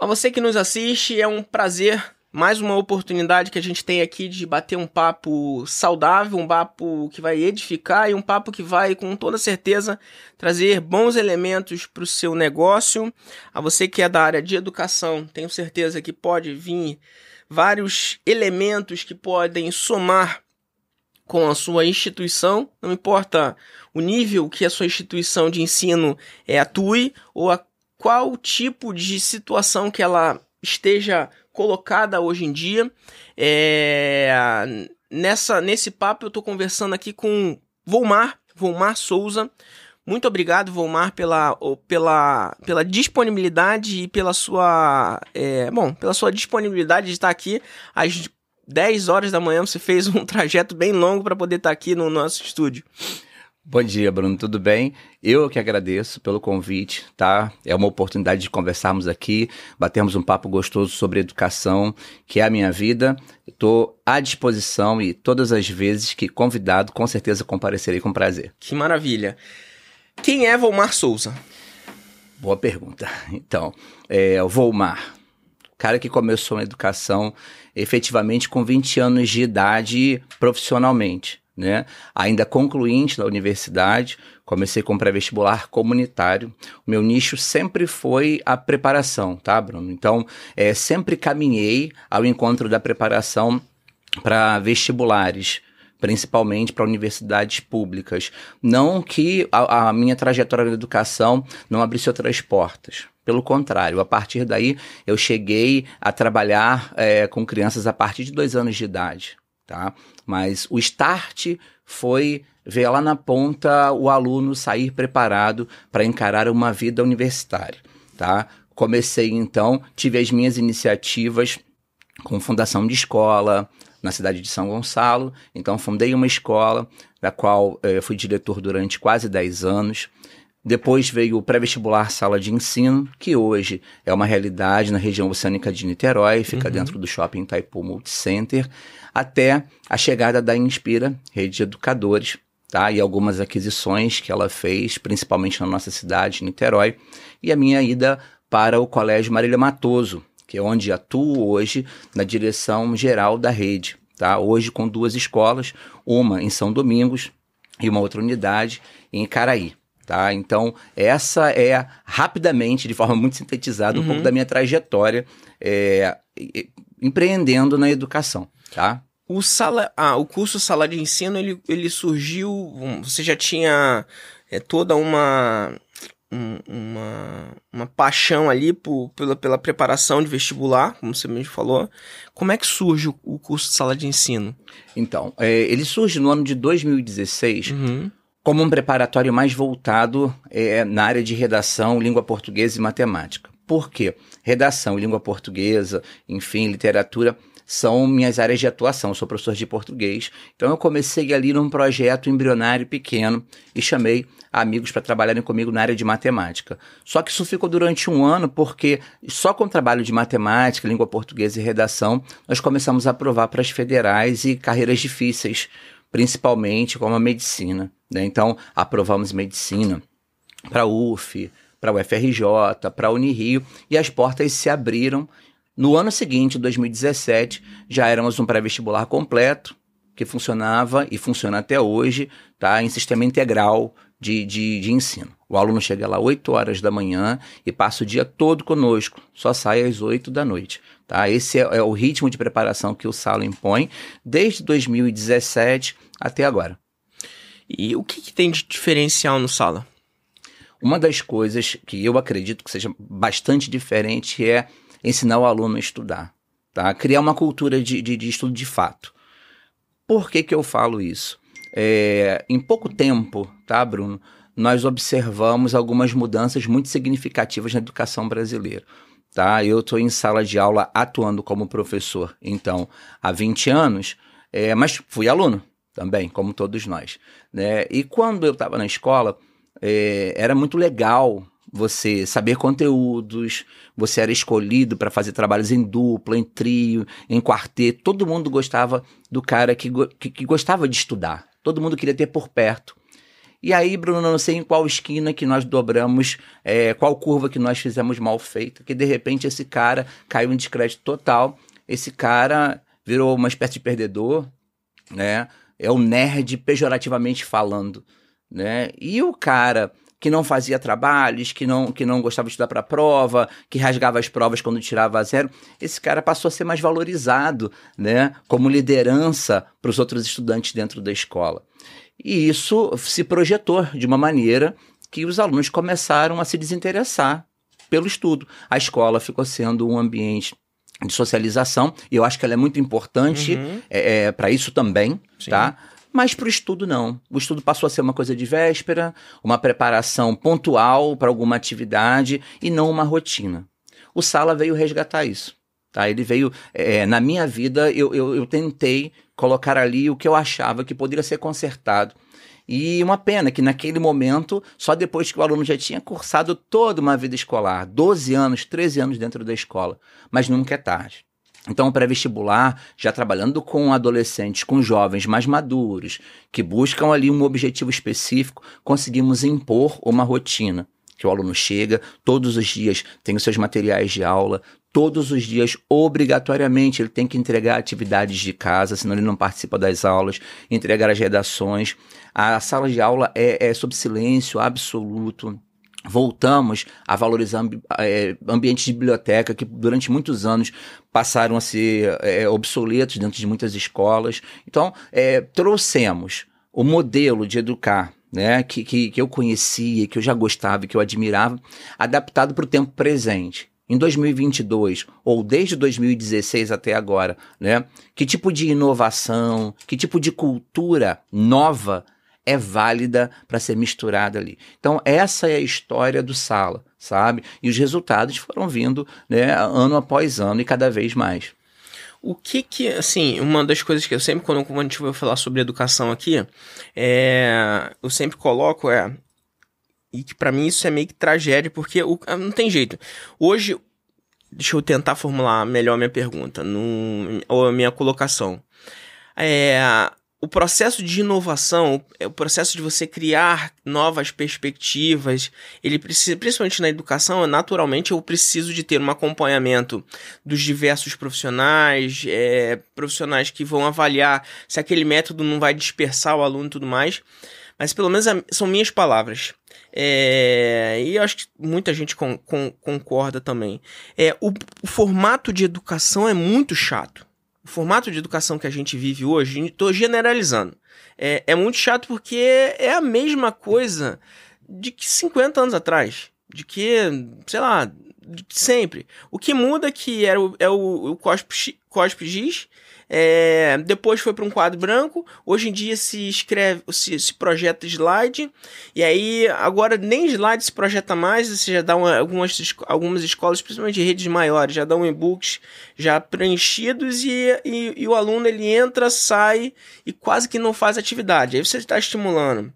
A você que nos assiste, é um prazer, mais uma oportunidade que a gente tem aqui de bater um papo saudável, um papo que vai edificar e um papo que vai, com toda certeza, trazer bons elementos para o seu negócio. A você que é da área de educação, tenho certeza que pode vir vários elementos que podem somar com a sua instituição, não importa o nível que a sua instituição de ensino é, atue ou a qual tipo de situação que ela esteja colocada hoje em dia. É, nessa, nesse papo eu estou conversando aqui com Volmar, Volmar Souza. Muito obrigado, Volmar, pela, pela, pela disponibilidade e pela sua. É, bom, pela sua disponibilidade de estar aqui às 10 horas da manhã. Você fez um trajeto bem longo para poder estar aqui no nosso estúdio. Bom dia, Bruno, tudo bem? Eu que agradeço pelo convite, tá? É uma oportunidade de conversarmos aqui, batermos um papo gostoso sobre educação, que é a minha vida. Estou à disposição e todas as vezes que convidado, com certeza comparecerei com prazer. Que maravilha. Quem é Volmar Souza? Boa pergunta. Então, é o Volmar, cara que começou na educação efetivamente com 20 anos de idade profissionalmente né? Ainda concluinte da universidade, comecei com pré-vestibular comunitário. O meu nicho sempre foi a preparação, tá, Bruno? Então, é, sempre caminhei ao encontro da preparação para vestibulares principalmente para universidades públicas. Não que a, a, minha trajetória na educação não abrisse outras portas. Pelo contrário, a partir daí eu cheguei a trabalhar é, com crianças a partir de dois anos de idade tá? Mas o start foi ver lá na ponta o aluno sair preparado para encarar uma vida universitária, tá? Comecei então, tive as minhas iniciativas com fundação de escola na cidade de São Gonçalo, então fundei uma escola da qual eh, fui diretor durante quase 10 anos. Depois veio o pré-vestibular sala de ensino, que hoje é uma realidade na região oceânica de Niterói, fica uhum. dentro do shopping Itaipu Multicenter até a chegada da Inspira, rede de educadores, tá? E algumas aquisições que ela fez, principalmente na nossa cidade, Niterói, e a minha ida para o Colégio Marília Matoso, que é onde atuo hoje na direção geral da rede, tá? Hoje com duas escolas, uma em São Domingos e uma outra unidade em Caraí. Tá? Então, essa é, rapidamente, de forma muito sintetizada, um uhum. pouco da minha trajetória é, empreendendo na educação tá? O, sala, ah, o curso Sala de Ensino, ele, ele surgiu, você já tinha é, toda uma, um, uma, uma paixão ali por, pela, pela preparação de vestibular, como você mesmo falou. Como é que surge o, o curso de Sala de Ensino? Então, é, ele surge no ano de 2016, uhum como um preparatório mais voltado é, na área de redação, língua portuguesa e matemática. Por quê? Redação, língua portuguesa, enfim, literatura são minhas áreas de atuação. Eu sou professor de português. Então eu comecei ali num projeto embrionário pequeno e chamei amigos para trabalharem comigo na área de matemática. Só que isso ficou durante um ano porque só com o trabalho de matemática, língua portuguesa e redação, nós começamos a aprovar para as federais e carreiras difíceis, principalmente como a medicina. Né? Então aprovamos medicina para a UF, para o FRJ, para a Unirio e as portas se abriram no ano seguinte, 2017, já éramos um pré-vestibular completo, que funcionava e funciona até hoje, tá? Em sistema integral de, de, de ensino. O aluno chega lá 8 horas da manhã e passa o dia todo conosco, só sai às 8 da noite. Tá? Esse é, é o ritmo de preparação que o Salo impõe desde 2017 até agora. E o que, que tem de diferencial no Sala? Uma das coisas que eu acredito que seja bastante diferente é ensinar o aluno a estudar, tá? Criar uma cultura de, de, de estudo de fato. Por que, que eu falo isso? É, em pouco tempo, tá, Bruno? Nós observamos algumas mudanças muito significativas na educação brasileira. Tá? Eu estou em sala de aula atuando como professor, então, há 20 anos, é, mas fui aluno também, como todos nós. Né? E quando eu estava na escola, é, era muito legal você saber conteúdos, você era escolhido para fazer trabalhos em dupla, em trio, em quarteto. Todo mundo gostava do cara que, que, que, gostava de estudar. Todo mundo queria ter por perto. E aí, Bruno, não sei em qual esquina que nós dobramos, é, qual curva que nós fizemos mal feita, que de repente esse cara caiu em descrédito total. Esse cara virou uma espécie de perdedor, né? É o nerd pejorativamente falando, né? E o cara que não fazia trabalhos, que não, que não gostava de estudar para prova, que rasgava as provas quando tirava zero, esse cara passou a ser mais valorizado, né, como liderança para os outros estudantes dentro da escola. E isso se projetou de uma maneira que os alunos começaram a se desinteressar pelo estudo. A escola ficou sendo um ambiente de socialização, e eu acho que ela é muito importante uhum. é, é para isso também, Sim. tá? Mas para o estudo, não. O estudo passou a ser uma coisa de véspera, uma preparação pontual para alguma atividade e não uma rotina. O Sala veio resgatar isso. Tá? Ele veio. É, na minha vida, eu, eu, eu tentei colocar ali o que eu achava que poderia ser consertado. E uma pena que naquele momento, só depois que o aluno já tinha cursado toda uma vida escolar, 12 anos, 13 anos dentro da escola, mas nunca é tarde. Então, pré-vestibular, já trabalhando com adolescentes, com jovens mais maduros, que buscam ali um objetivo específico, conseguimos impor uma rotina. Que o aluno chega, todos os dias tem os seus materiais de aula, todos os dias, obrigatoriamente, ele tem que entregar atividades de casa, senão ele não participa das aulas, entregar as redações. A sala de aula é, é sob silêncio absoluto voltamos a valorizar é, ambientes de biblioteca que durante muitos anos passaram a ser é, obsoletos dentro de muitas escolas. Então, é, trouxemos o modelo de educar né, que, que, que eu conhecia, que eu já gostava, que eu admirava, adaptado para o tempo presente. Em 2022 ou desde 2016 até agora, né? Que tipo de inovação, que tipo de cultura nova é válida para ser misturada ali. Então, essa é a história do Sala, sabe? E os resultados foram vindo né, ano após ano e cada vez mais. O que que, assim, uma das coisas que eu sempre, quando, a gente vai falar sobre educação aqui, é, eu sempre coloco é, e que para mim isso é meio que tragédia, porque o, não tem jeito. Hoje, deixa eu tentar formular melhor a minha pergunta, no, ou a minha colocação. É, o processo de inovação, é o processo de você criar novas perspectivas, ele precisa, principalmente na educação, naturalmente eu preciso de ter um acompanhamento dos diversos profissionais, é, profissionais que vão avaliar se aquele método não vai dispersar o aluno e tudo mais. Mas pelo menos são minhas palavras. É, e acho que muita gente com, com, concorda também. É, o, o formato de educação é muito chato o formato de educação que a gente vive hoje, estou generalizando, é, é muito chato porque é a mesma coisa de que 50 anos atrás. De que, sei lá, sempre. O que muda é que era o, é o, o COSP, COSP GIS é, depois foi para um quadro branco. Hoje em dia se escreve, se, se, projeta slide. E aí, agora nem slide se projeta mais. Você já dá uma, algumas, algumas escolas, principalmente redes maiores, já dão e-books já preenchidos. E, e, e o aluno ele entra, sai e quase que não faz atividade. Aí você está estimulando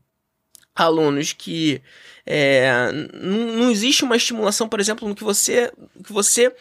alunos que é, não, não existe uma estimulação, por exemplo, no que você, que você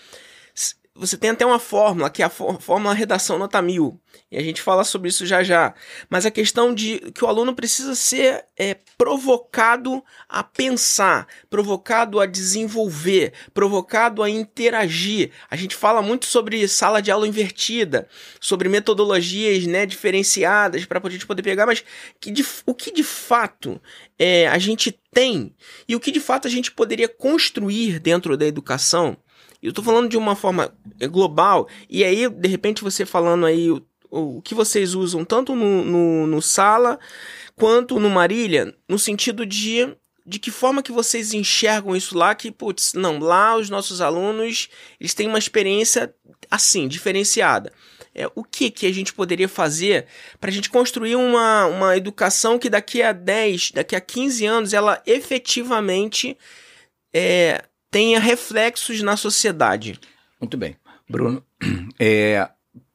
você tem até uma fórmula, que é a fórmula redação nota mil. E a gente fala sobre isso já já. Mas a questão de que o aluno precisa ser é, provocado a pensar, provocado a desenvolver, provocado a interagir. A gente fala muito sobre sala de aula invertida, sobre metodologias né, diferenciadas para a gente poder pegar, mas que de, o que de fato é, a gente tem e o que de fato a gente poderia construir dentro da educação eu tô falando de uma forma é, global, e aí, de repente, você falando aí o, o que vocês usam tanto no, no, no Sala quanto no Marília, no sentido de de que forma que vocês enxergam isso lá que, putz, não, lá os nossos alunos, eles têm uma experiência assim, diferenciada. É, o que que a gente poderia fazer para a gente construir uma, uma educação que daqui a 10, daqui a 15 anos, ela efetivamente é, tenha reflexos na sociedade. Muito bem. Bruno, é,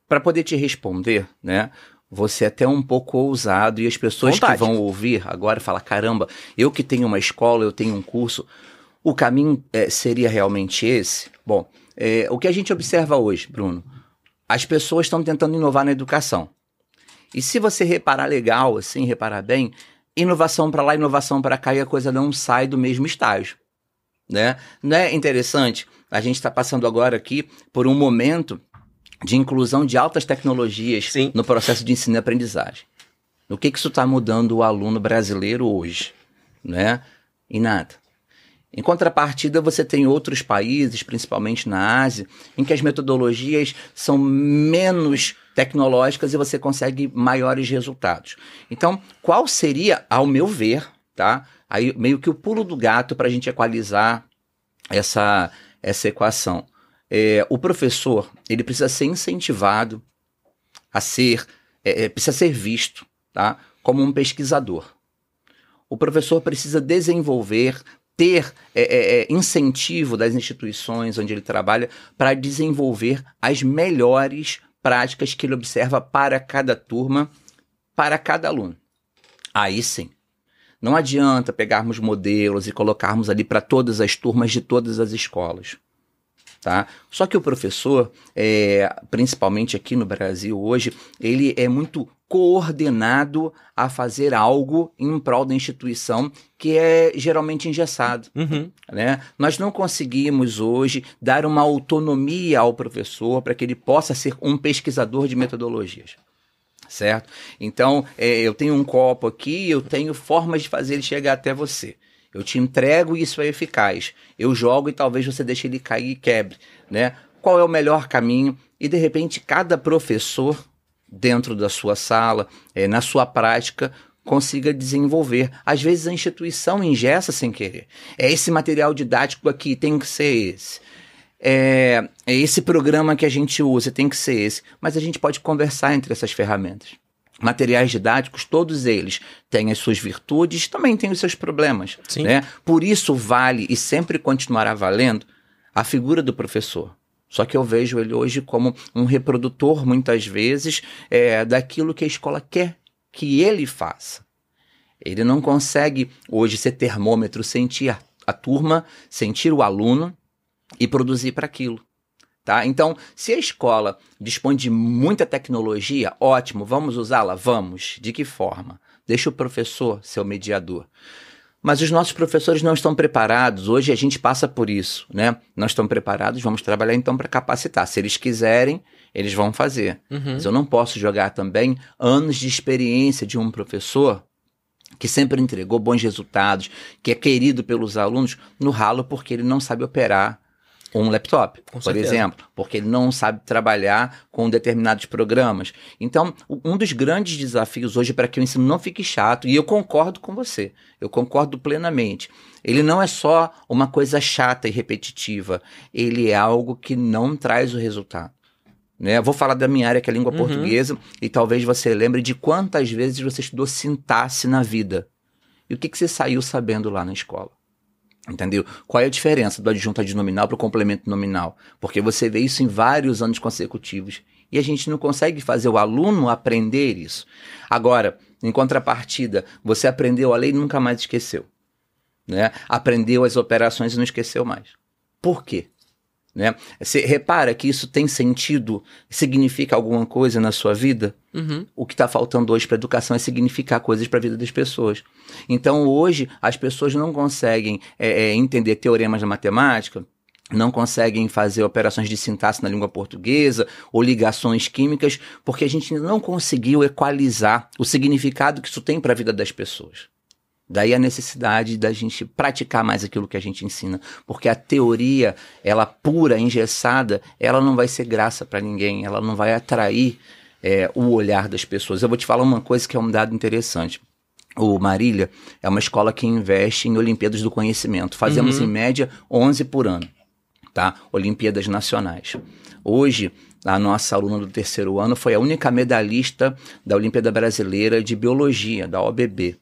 para poder te responder, né? Você é até um pouco ousado e as pessoas Vontade. que vão ouvir agora falam: caramba, eu que tenho uma escola, eu tenho um curso, o caminho é, seria realmente esse? Bom, é, o que a gente observa hoje, Bruno, as pessoas estão tentando inovar na educação. E se você reparar legal, assim, reparar bem, inovação para lá, inovação para cá e a coisa não sai do mesmo estágio. Né? Não é interessante? A gente está passando agora aqui por um momento de inclusão de altas tecnologias Sim. no processo de ensino e aprendizagem. O que, que isso está mudando o aluno brasileiro hoje? Né? E nada. Em contrapartida, você tem outros países, principalmente na Ásia, em que as metodologias são menos tecnológicas e você consegue maiores resultados. Então, qual seria, ao meu ver, tá? Aí meio que o pulo do gato para a gente equalizar essa, essa equação. É, o professor ele precisa ser incentivado a ser, é, é, precisa ser visto, tá? Como um pesquisador. O professor precisa desenvolver ter é, é, é, incentivo das instituições onde ele trabalha para desenvolver as melhores práticas que ele observa para cada turma, para cada aluno. Aí sim. Não adianta pegarmos modelos e colocarmos ali para todas as turmas de todas as escolas. Tá? Só que o professor, é, principalmente aqui no Brasil hoje, ele é muito coordenado a fazer algo em prol da instituição que é geralmente engessado. Uhum. Né? Nós não conseguimos hoje dar uma autonomia ao professor para que ele possa ser um pesquisador de metodologias. Certo? Então, é, eu tenho um copo aqui, eu tenho formas de fazer ele chegar até você. Eu te entrego e isso é eficaz. Eu jogo e talvez você deixe ele cair e quebre, né? Qual é o melhor caminho? E de repente cada professor dentro da sua sala, é, na sua prática, consiga desenvolver. Às vezes a instituição ingessa sem querer. É esse material didático aqui, tem que ser esse. É, é esse programa que a gente usa, tem que ser esse. Mas a gente pode conversar entre essas ferramentas materiais didáticos, todos eles têm as suas virtudes, também têm os seus problemas. Sim. Né? Por isso vale e sempre continuará valendo a figura do professor. Só que eu vejo ele hoje como um reprodutor, muitas vezes, é, daquilo que a escola quer que ele faça. Ele não consegue hoje ser termômetro, sentir a, a turma, sentir o aluno e produzir para aquilo. Tá? Então, se a escola dispõe de muita tecnologia, ótimo, vamos usá-la? Vamos. De que forma? Deixa o professor ser o mediador. Mas os nossos professores não estão preparados. Hoje a gente passa por isso, né? Não estão preparados, vamos trabalhar então para capacitar. Se eles quiserem, eles vão fazer. Uhum. Mas eu não posso jogar também anos de experiência de um professor que sempre entregou bons resultados, que é querido pelos alunos, no ralo porque ele não sabe operar um laptop, Com por certeza. exemplo, porque ele não sabe trabalhar com determinados programas. Então, um dos grandes desafios hoje para que o ensino não fique chato, e eu concordo com você, eu concordo plenamente. Ele não é só uma coisa chata e repetitiva, ele é algo que não traz o resultado. Né? Eu vou falar da minha área, que é a língua Uhum. portuguesa, e talvez você lembre de quantas vezes você estudou sintaxe na vida. E o que, que você saiu sabendo lá na escola? Entendeu? Qual é a diferença do adjunto adnominal para o complemento nominal? Porque você vê isso em vários anos consecutivos e a gente não consegue fazer o aluno aprender isso. Agora, em contrapartida, você aprendeu a lei e nunca mais esqueceu. Né? Aprendeu as operações e não esqueceu mais. Por quê? Né? Você repara que isso tem sentido, significa alguma coisa na sua vida? Uhum. o que está faltando hoje para a educação é significar coisas para a vida das pessoas. Então, hoje, as pessoas não conseguem é, é, entender teoremas da matemática, não conseguem fazer operações de sintaxe na língua portuguesa ou ligações químicas, porque a gente não conseguiu equalizar o significado que isso tem para a vida das pessoas. Daí a necessidade da gente praticar mais aquilo que a gente ensina, porque a teoria, ela pura, engessada, ela não vai ser graça para ninguém, ela não vai atrair é, o olhar das pessoas. Eu vou te falar uma coisa que é um dado interessante. O Marília é uma escola que investe em Olimpíadas do Conhecimento. Fazemos Uhum. em média 11 por ano, tá? Olimpíadas nacionais. Hoje, a nossa aluna do terceiro ano foi a única medalhista da Olimpíada Brasileira de Biologia, da OBB.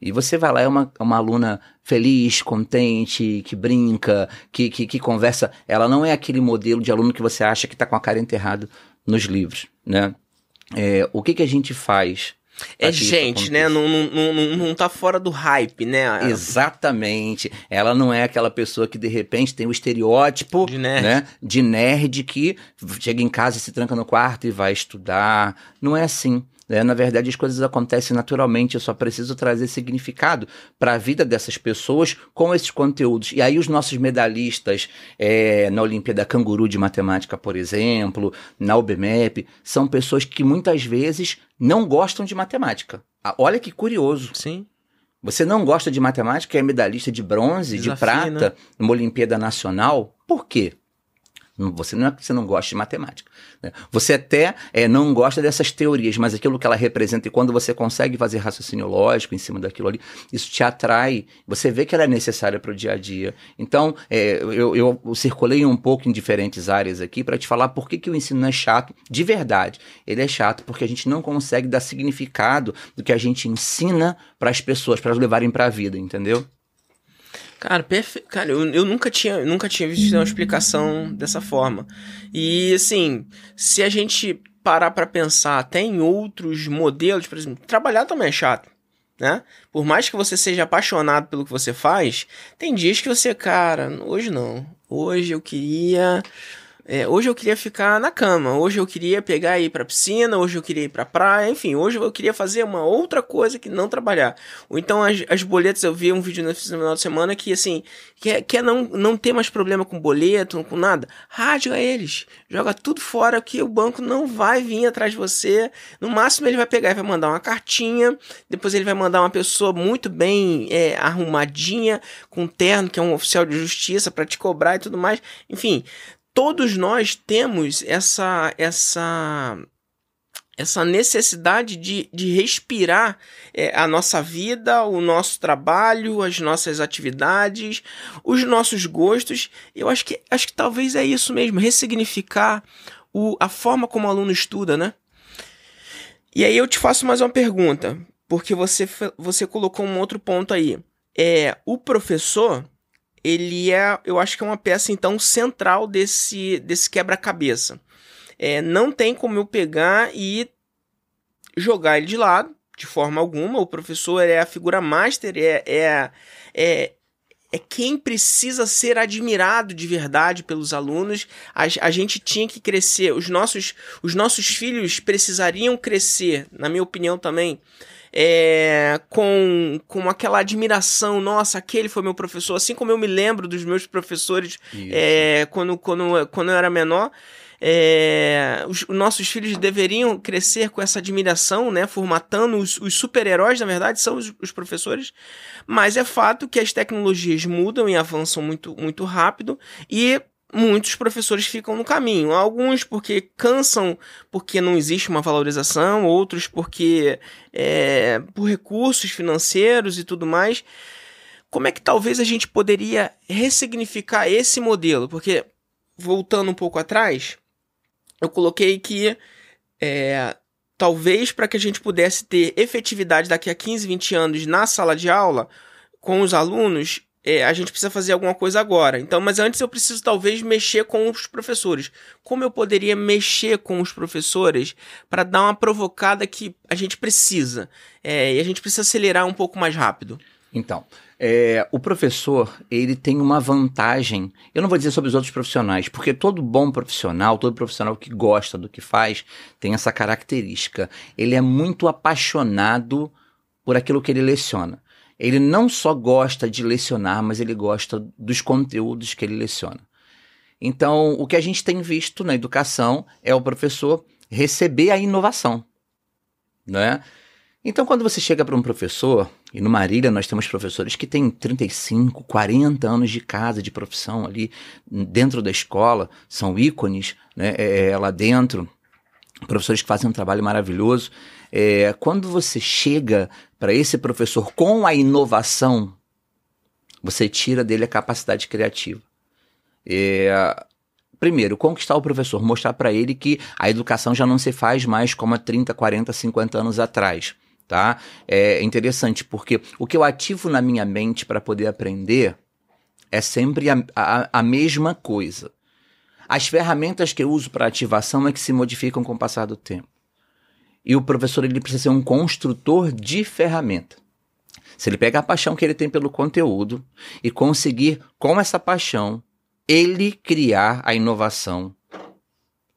E você vai lá, é uma, uma aluna feliz, contente, que brinca, que, que, que conversa. Ela não é aquele modelo de aluno que você acha que está com a cara enterrada nos livros, né? É, o que, que a gente faz? É gente, né? Não, não, não, não tá fora do hype, né? Exatamente. Ela não é aquela pessoa que de repente tem o estereótipo De nerd. né, de nerd que chega em casa e se tranca no quarto e vai estudar. Não é assim. Né? Na verdade, as coisas acontecem naturalmente, eu só preciso trazer significado para a vida dessas pessoas com esses conteúdos. E aí, os nossos medalhistas é, na Olimpíada Canguru de Matemática, por exemplo, na UBMEP, são pessoas que muitas vezes não gostam de matemática. Ah, olha que curioso. Sim. Você não gosta de matemática, é medalhista de bronze, Desafio, de prata, né? numa Olimpíada Nacional. Por quê? Você não é que você não gosta de matemática. Né? Você até é, não gosta dessas teorias, mas aquilo que ela representa, e quando você consegue fazer raciocínio lógico em cima daquilo ali, isso te atrai. Você vê que ela é necessária para o dia a dia. Então, é, eu, eu, circulei um pouco em diferentes áreas aqui para te falar por que, que o ensino é chato, de verdade. Ele é chato porque a gente não consegue dar significado do que a gente ensina para as pessoas, para elas levarem para a vida, entendeu? Cara, perfeito. Cara, eu, eu nunca tinha, nunca tinha visto uma explicação dessa forma. E assim, se a gente parar para pensar até em outros modelos, por exemplo, trabalhar também é chato. Né? Por mais que você seja apaixonado pelo que você faz, tem dias que você, cara, hoje não. Hoje eu queria é, hoje eu queria ficar na cama, hoje eu queria pegar e ir pra piscina, hoje eu queria ir pra praia, enfim, hoje eu queria fazer uma outra coisa que não trabalhar. Ou então as, as boletas, eu vi um vídeo no final de semana que assim, quer, quer não, não ter mais problema com boleto, com nada, rasga eles, joga tudo fora que o banco não vai vir atrás de você, no máximo ele vai pegar e vai mandar uma cartinha, depois ele vai mandar uma pessoa muito bem é, arrumadinha, com terno, que é um oficial de justiça, para te cobrar e tudo mais, enfim, todos nós temos essa essa essa necessidade de, de respirar é, a nossa vida, o nosso trabalho, as nossas atividades, os nossos gostos. Eu acho que acho que talvez é isso mesmo, ressignificar o, a forma como o aluno estuda, né? E aí eu te faço mais uma pergunta, porque você, você colocou um outro ponto aí. É, o professor, ele é, eu acho que é uma peça então central desse, desse quebra-cabeça. É, não tem como eu pegar e jogar ele de lado, de forma alguma. O professor é a figura master, é, é, é, é quem precisa ser admirado de verdade pelos alunos. A, a gente tinha que crescer, os nossos, os nossos filhos precisariam crescer, na minha opinião também é, com, com aquela admiração, nossa, aquele foi meu professor, assim como eu me lembro dos meus professores é, quando, quando, quando eu era menor. É, os, os, nossos filhos deveriam crescer com essa admiração, né? Formatando os, os super-heróis, na verdade, são os, os, professores. Mas é fato que as tecnologias mudam e avançam muito, muito rápido. E muitos professores ficam no caminho. Alguns porque cansam porque não existe uma valorização, outros porque é, por recursos financeiros e tudo mais. Como é que talvez a gente poderia ressignificar esse modelo? Porque, voltando um pouco atrás, eu coloquei que é, talvez para que a gente pudesse ter efetividade daqui a 15, 20 anos na sala de aula com os alunos, é, a gente precisa fazer alguma coisa agora. Então, mas antes eu preciso talvez mexer com os professores. Como eu poderia mexer com os professores para dar uma provocada que a gente precisa? É, e a gente precisa acelerar um pouco mais rápido. Então, é, o professor, ele tem uma vantagem. Eu não vou dizer sobre os outros profissionais, porque todo bom profissional, todo profissional que gosta do que faz, tem essa característica. Ele é muito apaixonado por aquilo que ele leciona ele não só gosta de lecionar, mas ele gosta dos conteúdos que ele leciona. Então, o que a gente tem visto na educação é o professor receber a inovação, né? Então, quando você chega para um professor, e no Marília nós temos professores que têm 35, 40 anos de casa, de profissão ali dentro da escola, são ícones né, é, é lá dentro, professores que fazem um trabalho maravilhoso. É, quando você chega para esse professor com a inovação, você tira dele a capacidade criativa. É, primeiro, conquistar o professor, mostrar para ele que a educação já não se faz mais como há 30, 40, 50 anos atrás. Tá? É interessante porque o que eu ativo na minha mente para poder aprender é sempre a, a, a mesma coisa. As ferramentas que eu uso para ativação é que se modificam com o passar do tempo. E o professor ele precisa ser um construtor de ferramenta. Se ele pega a paixão que ele tem pelo conteúdo e conseguir, com essa paixão, ele criar a inovação,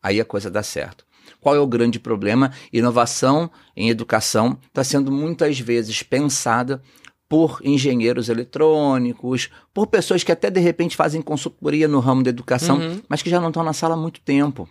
aí a coisa dá certo. Qual é o grande problema? Inovação em educação está sendo muitas vezes pensada por engenheiros eletrônicos, por pessoas que até de repente fazem consultoria no ramo da educação, uhum. mas que já não estão na sala há muito tempo.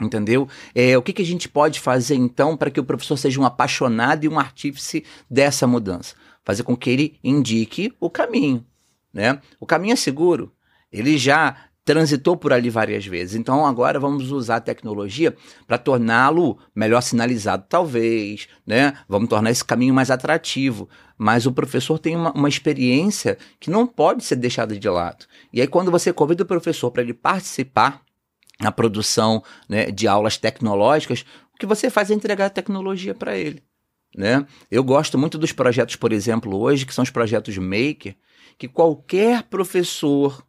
Entendeu? É, o que, que a gente pode fazer então para que o professor seja um apaixonado e um artífice dessa mudança? Fazer com que ele indique o caminho. Né? O caminho é seguro. Ele já transitou por ali várias vezes. Então agora vamos usar a tecnologia para torná-lo melhor sinalizado, talvez, né? Vamos tornar esse caminho mais atrativo. Mas o professor tem uma, uma experiência que não pode ser deixada de lado. E aí quando você convida o professor para ele participar na produção né, de aulas tecnológicas, o que você faz é entregar a tecnologia para ele. Né? Eu gosto muito dos projetos, por exemplo, hoje, que são os projetos Maker, que qualquer professor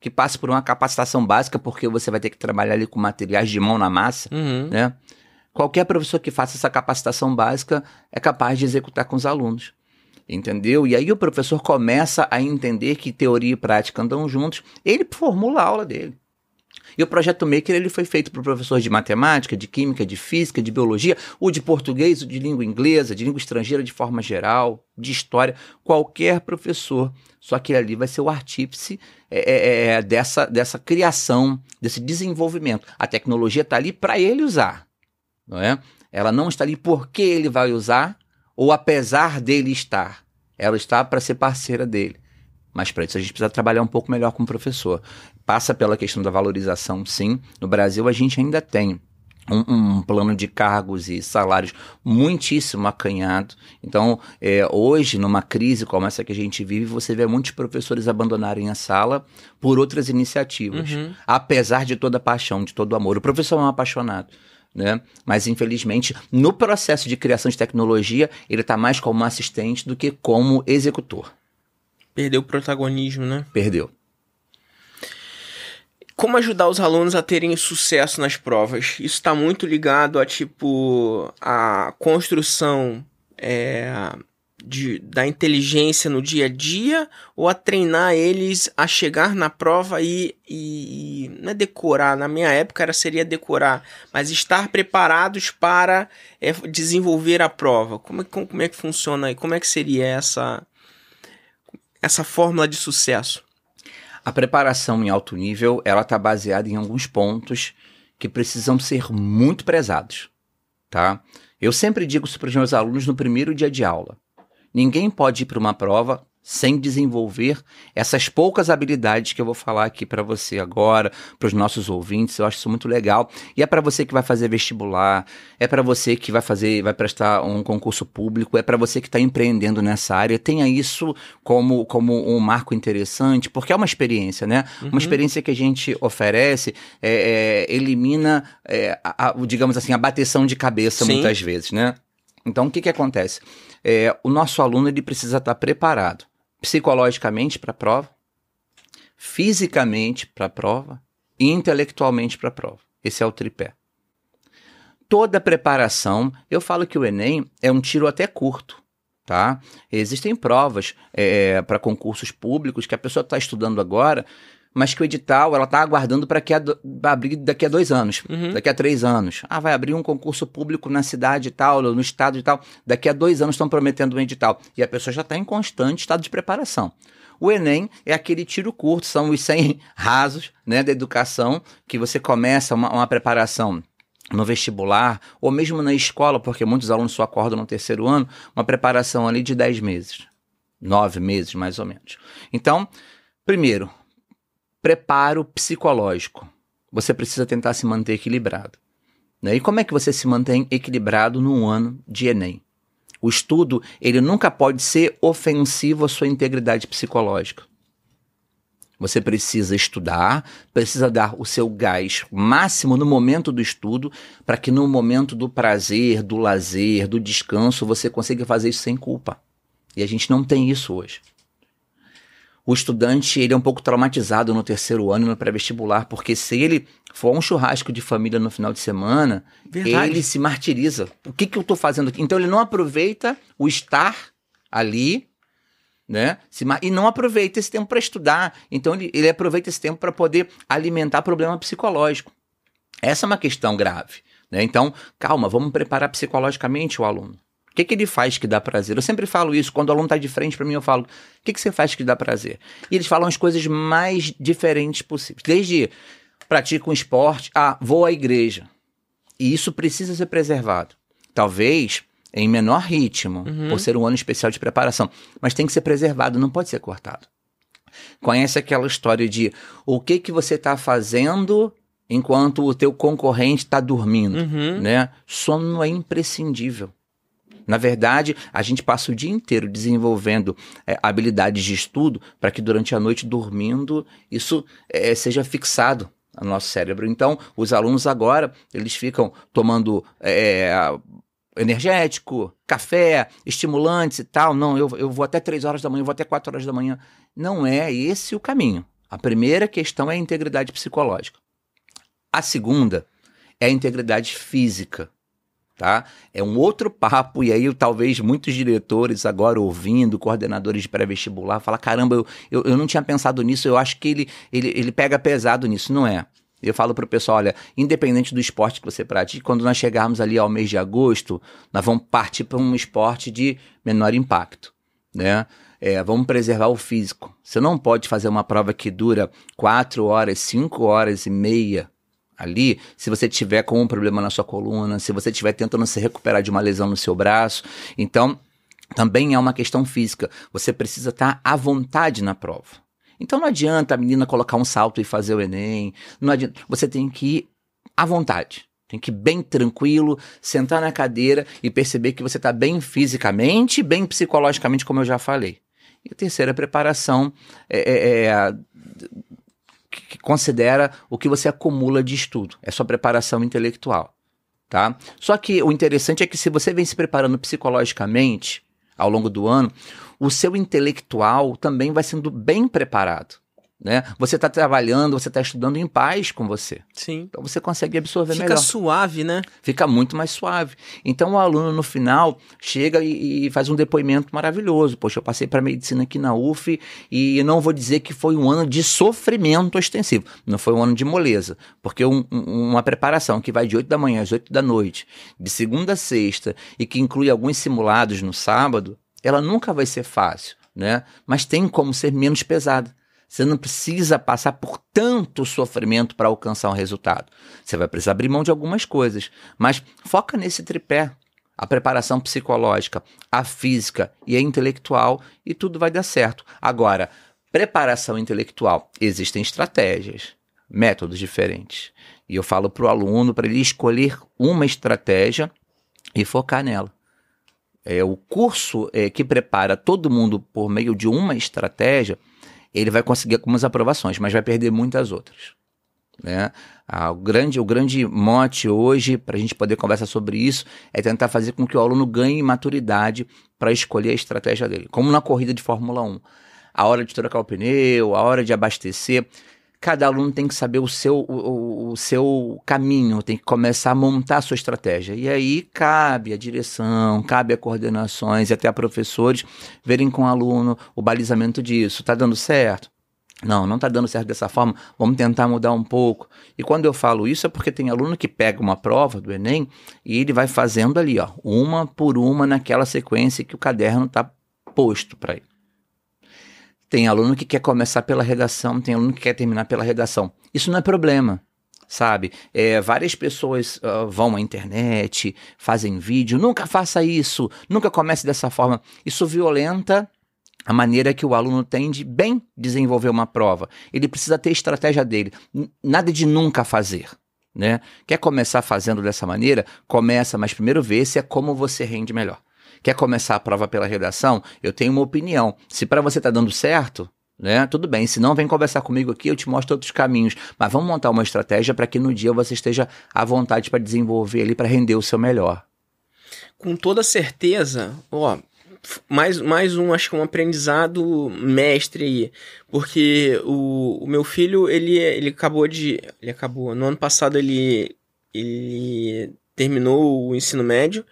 que passe por uma capacitação básica, porque você vai ter que trabalhar ali com materiais de mão na massa, uhum. né? Qualquer professor que faça essa capacitação básica é capaz de executar com os alunos. Entendeu? E aí o professor começa a entender que teoria e prática andam juntos, ele formula a aula dele. E o projeto Maker ele foi feito para professores de matemática, de química, de física, de biologia, o de português, o de língua inglesa, de língua estrangeira de forma geral, de história, qualquer professor. Só que ali vai ser o artífice é, é, é, dessa, dessa criação, desse desenvolvimento. A tecnologia está ali para ele usar, não é? Ela não está ali porque ele vai usar ou apesar dele estar. Ela está para ser parceira dele. Mas para isso a gente precisa trabalhar um pouco melhor com o professor. Passa pela questão da valorização, sim. No Brasil a gente ainda tem um, um, plano de cargos e salários muitíssimo acanhado. Então, é, hoje, numa crise como essa que a gente vive, você vê muitos professores abandonarem a sala por outras iniciativas, uhum. apesar de toda a paixão, de todo o amor. O professor é um apaixonado. Né? Mas infelizmente, no processo de criação de tecnologia, ele está mais como assistente do que como executor. Perdeu o protagonismo, né? Perdeu. Como ajudar os alunos a terem sucesso nas provas? Isso está muito ligado a tipo a construção é, de, da inteligência no dia a dia ou a treinar eles a chegar na prova e, e, é decorar, na minha época era, seria decorar, mas estar preparados para é, desenvolver a prova. Como, como, como é que funciona aí? Como é que seria essa essa fórmula de sucesso? A preparação em alto nível, ela está baseada em alguns pontos que precisam ser muito prezados, tá? Eu sempre digo isso para os meus alunos no primeiro dia de aula. Ninguém pode ir para uma prova sem desenvolver essas poucas habilidades que eu vou falar aqui para você agora, para os nossos ouvintes. Eu acho isso muito legal. E é para você que vai fazer vestibular, é para você que vai fazer, vai prestar um concurso público, é para você que está empreendendo nessa área. Tenha isso como, como um marco interessante, porque é uma experiência, né? Uhum. Uma experiência que a gente oferece é, é, elimina, é, a, a, digamos assim, a bateção de cabeça Sim. muitas vezes, né? Então, o que, que acontece? É, o nosso aluno ele precisa estar tá preparado psicologicamente para a prova, fisicamente para a prova e intelectualmente para a prova. Esse é o tripé. Toda preparação, eu falo que o Enem é um tiro até curto. Tá? Existem provas é, para concursos públicos que a pessoa está estudando agora, mas que o edital ela está aguardando para que abrir daqui a dois anos, uhum. daqui a três anos. Ah, vai abrir um concurso público na cidade e tal, no estado e tal. Daqui a dois anos estão prometendo um edital. E a pessoa já está em constante estado de preparação. O Enem é aquele tiro curto, são os 100 rasos né, da educação, que você começa uma, uma preparação no vestibular, ou mesmo na escola, porque muitos alunos só acordam no terceiro ano, uma preparação ali de 10 meses, 9 meses mais ou menos. Então, primeiro, preparo psicológico. Você precisa tentar se manter equilibrado. Né? E como é que você se mantém equilibrado num ano de Enem? O estudo, ele nunca pode ser ofensivo à sua integridade psicológica. Você precisa estudar, precisa dar o seu gás máximo no momento do estudo, para que no momento do prazer, do lazer, do descanso, você consiga fazer isso sem culpa. E a gente não tem isso hoje o estudante ele é um pouco traumatizado no terceiro ano no pré-vestibular, porque se ele for um churrasco de família no final de semana, Verdade. ele se martiriza. O que, que eu estou fazendo aqui? Então ele não aproveita o estar ali, né? E não aproveita esse tempo para estudar. Então ele, ele aproveita esse tempo para poder alimentar problema psicológico. Essa é uma questão grave. Né? Então, calma, vamos preparar psicologicamente o aluno. O que, que ele faz que dá prazer? Eu sempre falo isso, quando o aluno está de frente para mim, eu falo: o que, que você faz que dá prazer? E eles falam as coisas mais diferentes possíveis. Desde pratica um esporte, a vou à igreja. E isso precisa ser preservado. Talvez em menor ritmo, uhum. por ser um ano especial de preparação, mas tem que ser preservado, não pode ser cortado. Conhece aquela história de o que que você está fazendo enquanto o teu concorrente está dormindo, uhum. né? Sono é imprescindível. Na verdade, a gente passa o dia inteiro desenvolvendo é, habilidades de estudo para que durante a noite dormindo isso é, seja fixado no nosso cérebro. Então, os alunos agora eles ficam tomando é, energético, café, estimulantes e tal. Não, eu, eu vou até 3 horas da manhã, eu vou até 4 horas da manhã. Não é esse o caminho. A primeira questão é a integridade psicológica. A segunda é a integridade física. Tá? É um outro papo, e aí talvez muitos diretores agora ouvindo, coordenadores de pré-vestibular, falar: caramba, eu, eu, eu, não tinha pensado nisso, eu acho que ele, ele, ele pega pesado nisso. Não é. Eu falo para o pessoal: olha, independente do esporte que você pratique, quando nós chegarmos ali ao mês de agosto, nós vamos partir para um esporte de menor impacto. Né? É, vamos preservar o físico. Você não pode fazer uma prova que dura 4 horas, 5 horas e meia ali, se você tiver com um problema na sua coluna, se você estiver tentando se recuperar de uma lesão no seu braço. Então, também é uma questão física. Você precisa estar à vontade na prova. Então não adianta a menina colocar um salto e fazer o Enem. Não adianta. Você tem que ir à vontade. Tem que ir bem tranquilo, sentar na cadeira e perceber que você está bem fisicamente, bem psicologicamente, como eu já falei. E a terceira preparação é, é, é que considera o que você acumula de estudo, é sua preparação intelectual, tá? Só que o interessante é que se você vem se preparando psicologicamente ao longo do ano, o seu intelectual também vai sendo bem preparado né? Você está trabalhando, você está estudando em paz com você. Sim. Então você consegue absorver Fica melhor. Fica suave, né? Fica muito mais suave. Então o aluno no final chega e, e faz um depoimento maravilhoso. Poxa, eu passei para medicina aqui na UF e não vou dizer que foi um ano de sofrimento extensivo. Não foi um ano de moleza, porque um, um, uma preparação que vai de 8 da manhã às 8 da noite, de segunda a sexta e que inclui alguns simulados no sábado, ela nunca vai ser fácil, né? Mas tem como ser menos pesada. Você não precisa passar por tanto sofrimento para alcançar um resultado. Você vai precisar abrir mão de algumas coisas, mas foca nesse tripé. A preparação psicológica, a física e a intelectual e tudo vai dar certo. Agora, preparação intelectual, existem estratégias, métodos diferentes. E eu falo para o aluno para ele escolher uma estratégia e focar nela. É, o curso é, que prepara todo mundo por meio de uma estratégia ele vai conseguir algumas aprovações, mas vai perder muitas outras. Né? Ah, o, grande, o grande mote hoje, para a gente poder conversar sobre isso, é tentar fazer com que o aluno ganhe maturidade para escolher a estratégia dele. Como na corrida de Fórmula 1. A hora de trocar o pneu, a hora de abastecer cada aluno tem que saber o seu, o, o, seu caminho, tem que começar a montar a sua estratégia. E aí cabe a direção, cabe a coordenações e até a professores verem com o aluno o balizamento disso. Está dando certo? Não, não está dando certo dessa forma, vamos tentar mudar um pouco. E quando eu falo isso é porque tem aluno que pega uma prova do Enem e ele vai fazendo ali, ó, uma por uma naquela sequência que o caderno está posto para ele. Tem aluno que quer começar pela redação, tem aluno que quer terminar pela redação. Isso não é problema, sabe? É, várias pessoas uh, vão à internet, fazem vídeo. Nunca faça isso, nunca comece dessa forma. Isso violenta a maneira que o aluno tem de bem desenvolver uma prova. Ele precisa ter estratégia dele. Nada de nunca fazer. Né? Quer começar fazendo dessa maneira? Começa, mas primeiro vê se é como você rende melhor. Quer começar a prova pela redação? Eu tenho uma opinião. Se para você está dando certo, né? Tudo bem, se não, vem conversar comigo aqui, eu te mostro outros caminhos. Mas vamos montar uma estratégia para que no dia você esteja à vontade para desenvolver ali, para render o seu melhor. Com toda certeza, ó, mais, mais um, acho que um aprendizado mestre aí. Porque o, o meu filho, ele, ele acabou de. Ele acabou. No ano passado ele, ele terminou o ensino médio.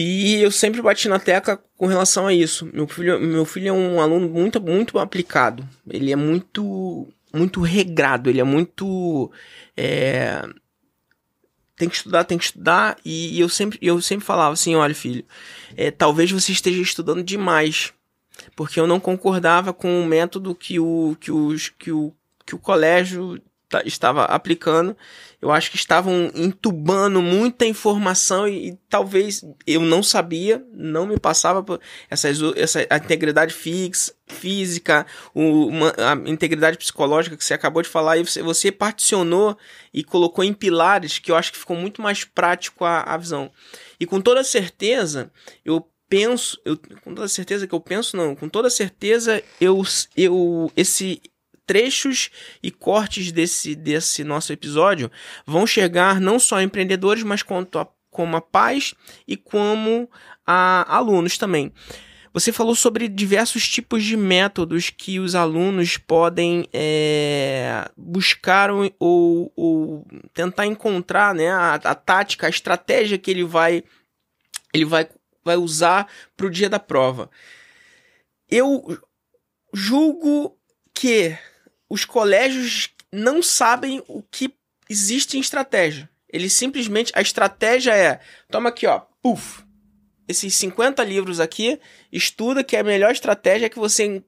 E eu sempre bati na tecla com relação a isso. Meu filho, meu filho é um aluno muito, muito aplicado. Ele é muito, muito regrado. Ele é muito, é... tem que estudar, tem que estudar. E, eu, sempre, eu sempre falava assim: olha, filho, é, talvez você esteja estudando demais. Porque eu não concordava com o método que o, que os, que o, que o colégio estava aplicando, eu acho que estavam entubando muita informação e, e, talvez eu não sabia, não me passava por essa, essa a integridade fix, física, o, uma, a integridade psicológica que você acabou de falar, e você, você particionou e colocou em pilares que eu acho que ficou muito mais prático a, a visão. E com toda certeza, eu penso, eu, com toda certeza que eu penso, não, com toda certeza eu, eu esse trechos e cortes desse, desse nosso episódio vão chegar não só a empreendedores, mas quanto a, como a pais e como a alunos também. Você falou sobre diversos tipos de métodos que os alunos podem é, buscar ou, ou, tentar encontrar né, a, a, tática, a estratégia que ele vai, ele vai, vai usar para o dia da prova. Eu julgo que os colégios não sabem o que existe em estratégia. Eles simplesmente. A estratégia é: toma aqui, ó, puf. Esses 50 livros aqui, estuda que a melhor estratégia é que você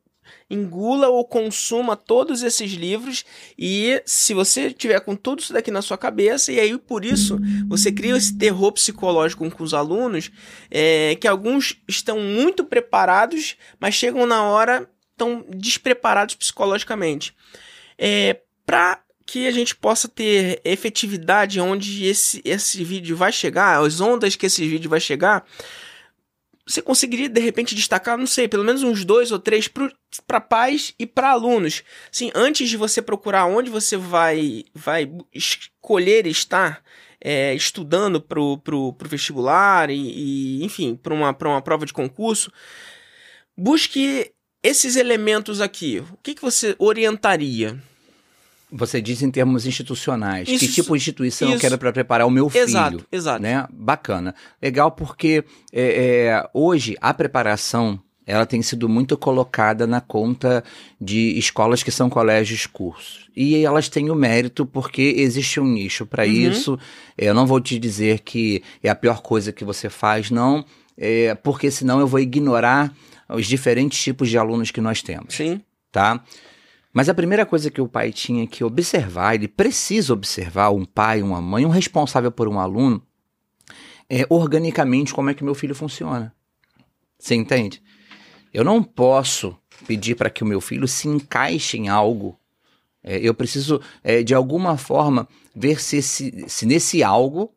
engula ou consuma todos esses livros e se você tiver com tudo isso daqui na sua cabeça e aí por isso você cria esse terror psicológico com os alunos é, que alguns estão muito preparados mas chegam na hora estão despreparados psicologicamente. É, para que a gente possa ter efetividade onde esse, esse vídeo vai chegar, as ondas que esse vídeo vai chegar, você conseguiria de repente destacar, não sei, pelo menos uns dois ou três para pais e para alunos. Sim, antes de você procurar onde você vai, vai escolher estar é, estudando para o vestibular e, e enfim, para uma, uma prova de concurso, busque esses elementos aqui, o que, que você orientaria? Você diz em termos institucionais. Isso, que tipo de instituição isso. eu quero para preparar o meu filho? Exato, exato. Né? Bacana. Legal porque é, é, hoje a preparação ela tem sido muito colocada na conta de escolas que são colégios cursos. E elas têm o mérito porque existe um nicho para uhum. isso. Eu não vou te dizer que é a pior coisa que você faz, não, é, porque senão eu vou ignorar os diferentes tipos de alunos que nós temos. Sim. Tá? Mas a primeira coisa que o pai tinha que observar, ele precisa observar, um pai, uma mãe, um responsável por um aluno, é organicamente como é que meu filho funciona. Você entende? Eu não posso pedir para que o meu filho se encaixe em algo. É, eu preciso, é, de alguma forma, ver se, se, se nesse algo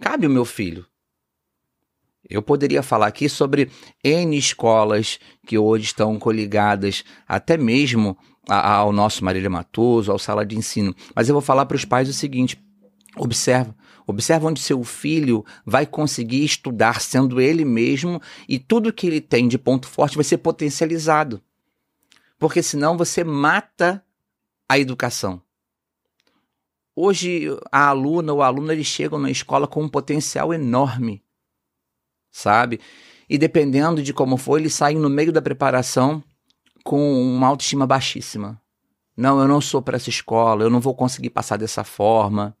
cabe o meu filho. Eu poderia falar aqui sobre N escolas que hoje estão coligadas até mesmo ao nosso Marília Matoso, ao sala de ensino. Mas eu vou falar para os pais o seguinte: observa. Observa onde seu filho vai conseguir estudar sendo ele mesmo e tudo que ele tem de ponto forte vai ser potencializado. Porque senão você mata a educação. Hoje a aluna ou aluno eles chegam na escola com um potencial enorme sabe? E dependendo de como for, eles saem no meio da preparação com uma autoestima baixíssima. Não, eu não sou para essa escola, eu não vou conseguir passar dessa forma.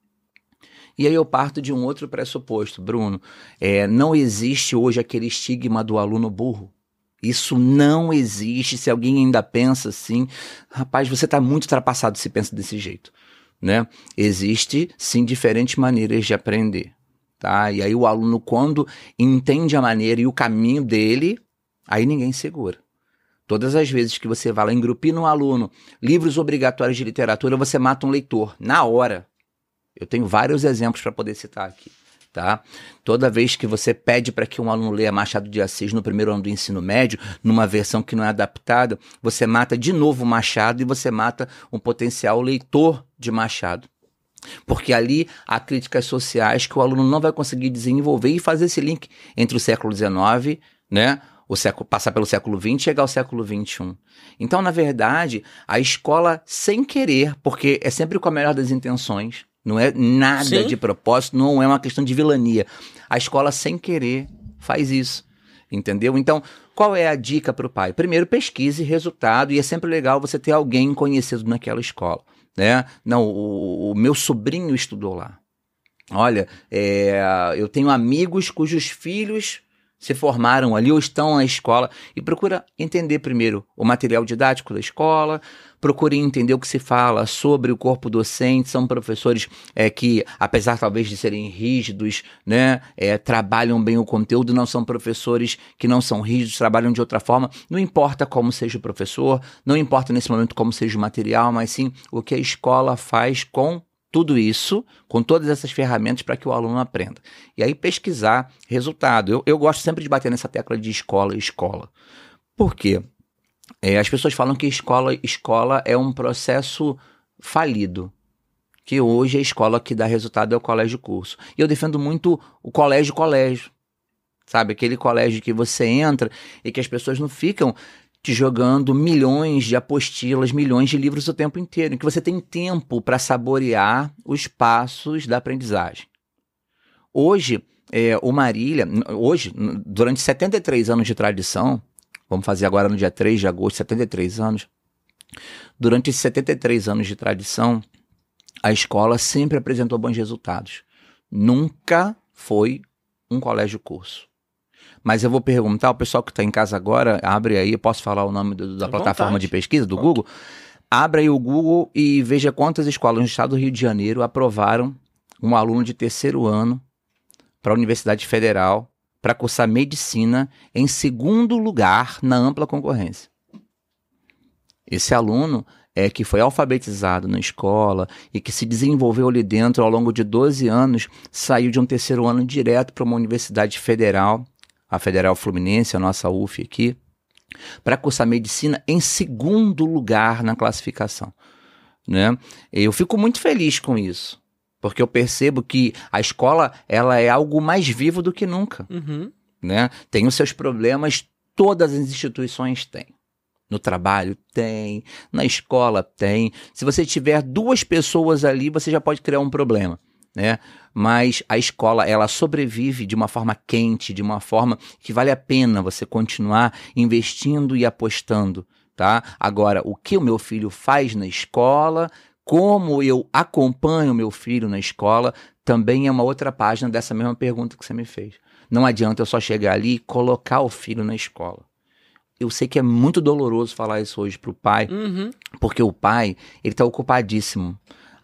E aí eu parto de um outro pressuposto, Bruno. É, não existe hoje aquele estigma do aluno burro. Isso não existe. Se alguém ainda pensa assim, rapaz, você está muito ultrapassado se pensa desse jeito. Né? Existe sim diferentes maneiras de aprender tá? E aí o aluno, quando entende a maneira e o caminho dele, aí ninguém segura. Todas as vezes que você vai lá engrupir no aluno livros obrigatórios de literatura, você mata um leitor, na hora. Eu tenho vários exemplos para poder citar aqui. Tá? Toda vez que você pede para que um aluno leia Machado de Assis no primeiro ano do ensino médio, numa versão que não é adaptada, você mata de novo Machado e você mata um potencial leitor de Machado. Porque ali há críticas sociais que o aluno não vai conseguir desenvolver e fazer esse link entre o século XIX, né? O século, passar pelo século XX e chegar ao século XXI. Então, na verdade, a escola, sem querer, porque é sempre com a melhor das intenções, não é nada Sim. de propósito, não é uma questão de vilania. A escola, sem querer, faz isso. Entendeu? Então, qual é a dica para o pai? Primeiro, pesquise resultado, e é sempre legal você ter alguém conhecido naquela escola né? Não, o, o meu sobrinho estudou lá. Olha, é, eu tenho amigos cujos filhos se formaram ali ou estão na escola e procura entender primeiro o material didático da escola, procure entender o que se fala sobre o corpo docente. São professores é, que, apesar talvez de serem rígidos, né, é, trabalham bem o conteúdo, não são professores que não são rígidos, trabalham de outra forma. Não importa como seja o professor, não importa nesse momento como seja o material, mas sim o que a escola faz com tudo isso com todas essas ferramentas para que o aluno aprenda. E aí pesquisar resultado. Eu, eu gosto sempre de bater nessa tecla de escola e escola. Por quê? É, as pessoas falam que escola, escola é um processo falido. Que hoje a escola que dá resultado é o colégio curso. E eu defendo muito o colégio colégio. Sabe, aquele colégio que você entra e que as pessoas não ficam te jogando milhões de apostilas, milhões de livros o tempo inteiro, em que você tem tempo para saborear os passos da aprendizagem. Hoje, é, o Marília, hoje, durante 73 anos de tradição, vamos fazer agora no dia 3 de agosto, 73 anos, durante esses 73 anos de tradição, a escola sempre apresentou bons resultados. Nunca foi um colégio curso. Mas eu vou perguntar, o pessoal que está em casa agora, abre aí, posso falar o nome do, da plataforma vontade. de pesquisa, do Google? Abre aí o Google e veja quantas escolas no estado do Rio de Janeiro aprovaram um aluno de terceiro ano para a Universidade Federal para cursar medicina em segundo lugar na ampla concorrência. Esse aluno é que foi alfabetizado na escola e que se desenvolveu ali dentro ao longo de 12 anos, saiu de um terceiro ano direto para uma universidade federal a Federal Fluminense, a nossa UF aqui, para cursar medicina em segundo lugar na classificação. Né? Eu fico muito feliz com isso, porque eu percebo que a escola ela é algo mais vivo do que nunca. Uhum. Né? Tem os seus problemas, todas as instituições têm. No trabalho tem, na escola tem. Se você tiver duas pessoas ali, você já pode criar um problema né? Mas a escola, ela sobrevive de uma forma quente, de uma forma que vale a pena você continuar investindo e apostando, tá? Agora, o que o meu filho faz na escola, como eu acompanho meu filho na escola, também é uma outra página dessa mesma pergunta que você me fez. Não adianta eu só chegar ali e colocar o filho na escola. Eu sei que é muito doloroso falar isso hoje para o pai, uhum. porque o pai ele está ocupadíssimo.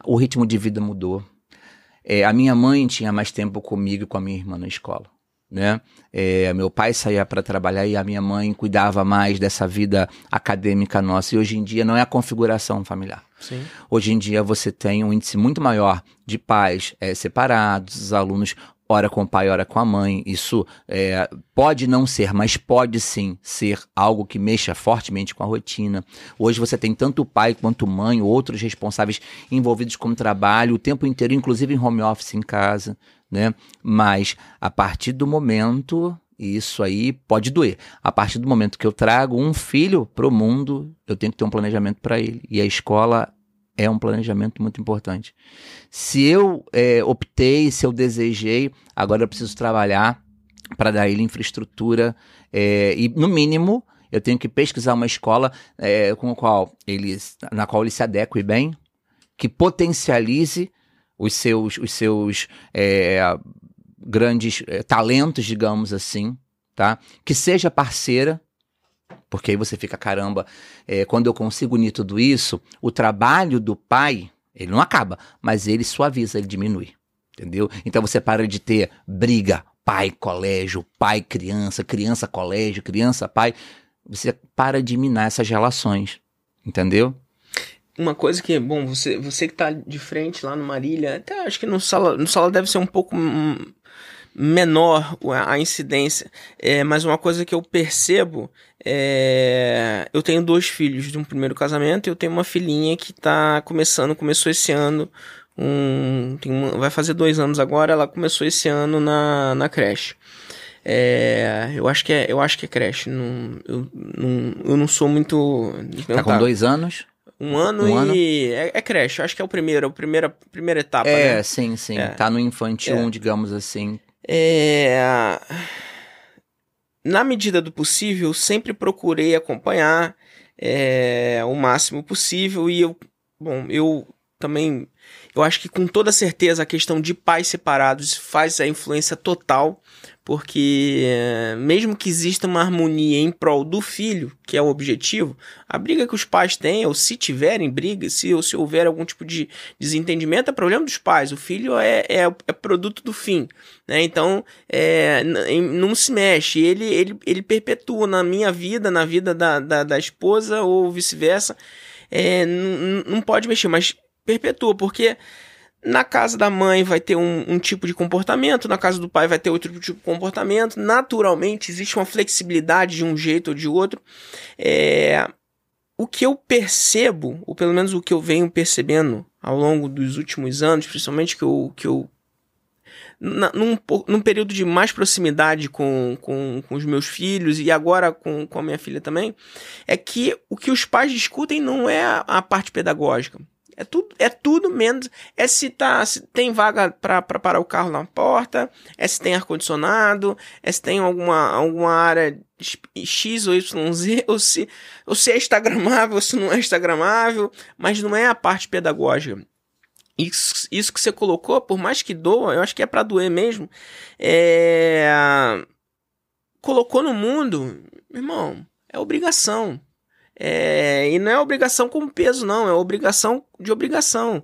O ritmo de vida mudou. É, a minha mãe tinha mais tempo comigo e com a minha irmã na escola. Né? É, meu pai saía para trabalhar e a minha mãe cuidava mais dessa vida acadêmica nossa. E hoje em dia não é a configuração familiar. Sim. Hoje em dia você tem um índice muito maior de pais é, separados, os alunos ora com o pai, ora com a mãe. Isso é, pode não ser, mas pode sim ser algo que mexa fortemente com a rotina. Hoje você tem tanto pai quanto mãe, outros responsáveis envolvidos com o trabalho o tempo inteiro, inclusive em home office em casa, né? Mas a partir do momento isso aí pode doer. A partir do momento que eu trago um filho para o mundo, eu tenho que ter um planejamento para ele. E a escola é um planejamento muito importante. Se eu é, optei, se eu desejei, agora eu preciso trabalhar para dar ele infraestrutura é, e, no mínimo, eu tenho que pesquisar uma escola é, com a qual ele, na qual ele se adeque bem, que potencialize os seus, os seus é, grandes é, talentos, digamos assim, tá? Que seja parceira, porque aí você fica, caramba, é, quando eu consigo unir tudo isso, o trabalho do pai, ele não acaba, mas ele suaviza, ele diminui. Entendeu? Então você para de ter briga, pai, colégio, pai, criança, criança, colégio, criança, pai. Você para de minar essas relações. Entendeu? Uma coisa que, bom, você, você que tá de frente lá no Marília, até acho que no sala, no sala deve ser um pouco menor a incidência, é, mas uma coisa que eu percebo é, eu tenho dois filhos de um primeiro casamento e eu tenho uma filhinha que está começando, começou esse ano, um, uma, vai fazer dois anos agora, ela começou esse ano na, na creche. É, eu acho que é, eu acho que é creche. Não, eu, não, eu não sou muito. Tá com dois anos? Um ano um e. Ano? É, é, creche, acho que é o primeiro, a primeira, primeira etapa. É, né? sim, sim. É. Tá no infantil, é. digamos assim. É na medida do possível, sempre procurei acompanhar é, o máximo possível e eu, bom, eu também. Eu acho que com toda certeza a questão de pais separados faz a influência total porque eh, mesmo que exista uma harmonia em prol do filho, que é o objetivo, a briga que os pais têm, ou se tiverem briga, se, ou se houver algum tipo de desentendimento, é problema dos pais. O filho é, é, é produto do fim. Né? Então, é, não se mexe. Ele, ele, ele perpetua na minha vida, na vida da, da, da esposa, ou vice-versa. É, não pode mexer, mas perpetua, porque na casa da mãe vai ter um, um, tipo de comportamento, na casa do pai vai ter outro tipo de comportamento. Naturalmente, existe uma flexibilidade de um jeito ou de outro. É... O que eu percebo, ou pelo menos o que eu venho percebendo ao longo dos últimos anos, principalmente que eu, que eu na, num, num período de mais proximidade com, com, com os meus filhos e agora com, com a minha filha também, é que o que os pais discutem não é a, a parte pedagógica. É tudo, é tudo menos. É se, tá, se tem vaga para parar o carro na porta, é se tem ar-condicionado, é se tem alguma, alguma área X ou YZ, ou se, ou se é instagramável ou se não é instagramável, mas não é a parte pedagógica. Isso, isso que você colocou, por mais que doa, eu acho que é para doer mesmo. É... Colocou no mundo, irmão, é obrigação. É, e não é obrigação com peso, não, é obrigação de obrigação.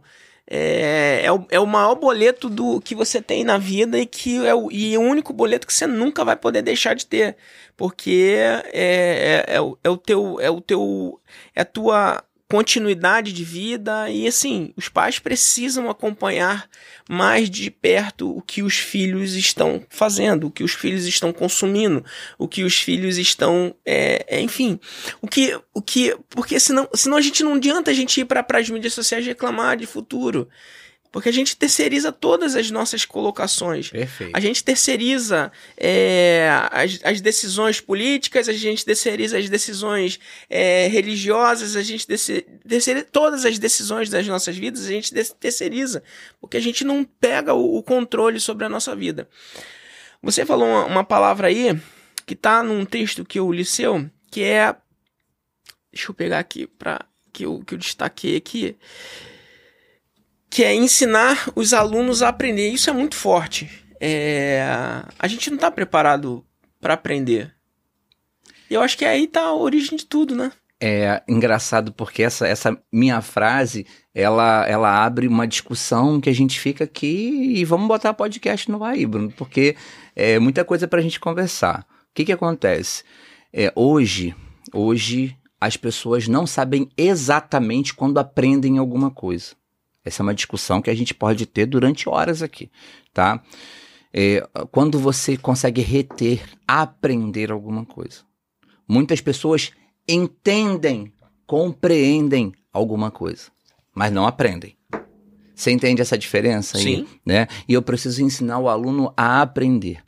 É, é, o, é o maior boleto do que você tem na vida e que é o, e é o único boleto que você nunca vai poder deixar de ter. Porque é, é, é, o, é o teu. É o teu. É a tua continuidade de vida e assim, os pais precisam acompanhar mais de perto o que os filhos estão fazendo, o que os filhos estão consumindo, o que os filhos estão, é, é, enfim, o que, o que, porque senão, senão a gente não adianta a gente ir para as mídias sociais reclamar de futuro. Porque a gente terceiriza todas as nossas colocações. Perfeito. A gente terceiriza é, as, as, decisões políticas, a gente terceiriza as decisões é, religiosas, a gente terceiriza todas as decisões das nossas vidas, a gente terceiriza. Porque a gente não pega o, o controle sobre a nossa vida. Você falou uma, uma palavra aí que está num texto que eu li seu, que é. Deixa eu pegar aqui para que eu, que eu destaquei aqui que é ensinar os alunos a aprender. Isso é muito forte. É... A gente não está preparado para aprender. E eu acho que aí está a origem de tudo, né? É engraçado porque essa, essa minha frase ela, ela abre uma discussão que a gente fica aqui e vamos botar podcast no ar Bruno, porque é muita coisa para a gente conversar. O que, que acontece? É, hoje, hoje as pessoas não sabem exatamente quando aprendem alguma coisa. Essa é uma discussão que a gente pode ter durante horas aqui, tá? É, quando você consegue reter, aprender alguma coisa. Muitas pessoas entendem, compreendem alguma coisa, mas não aprendem. Você entende essa diferença aí? Sim. Né? E eu preciso ensinar o aluno a aprender.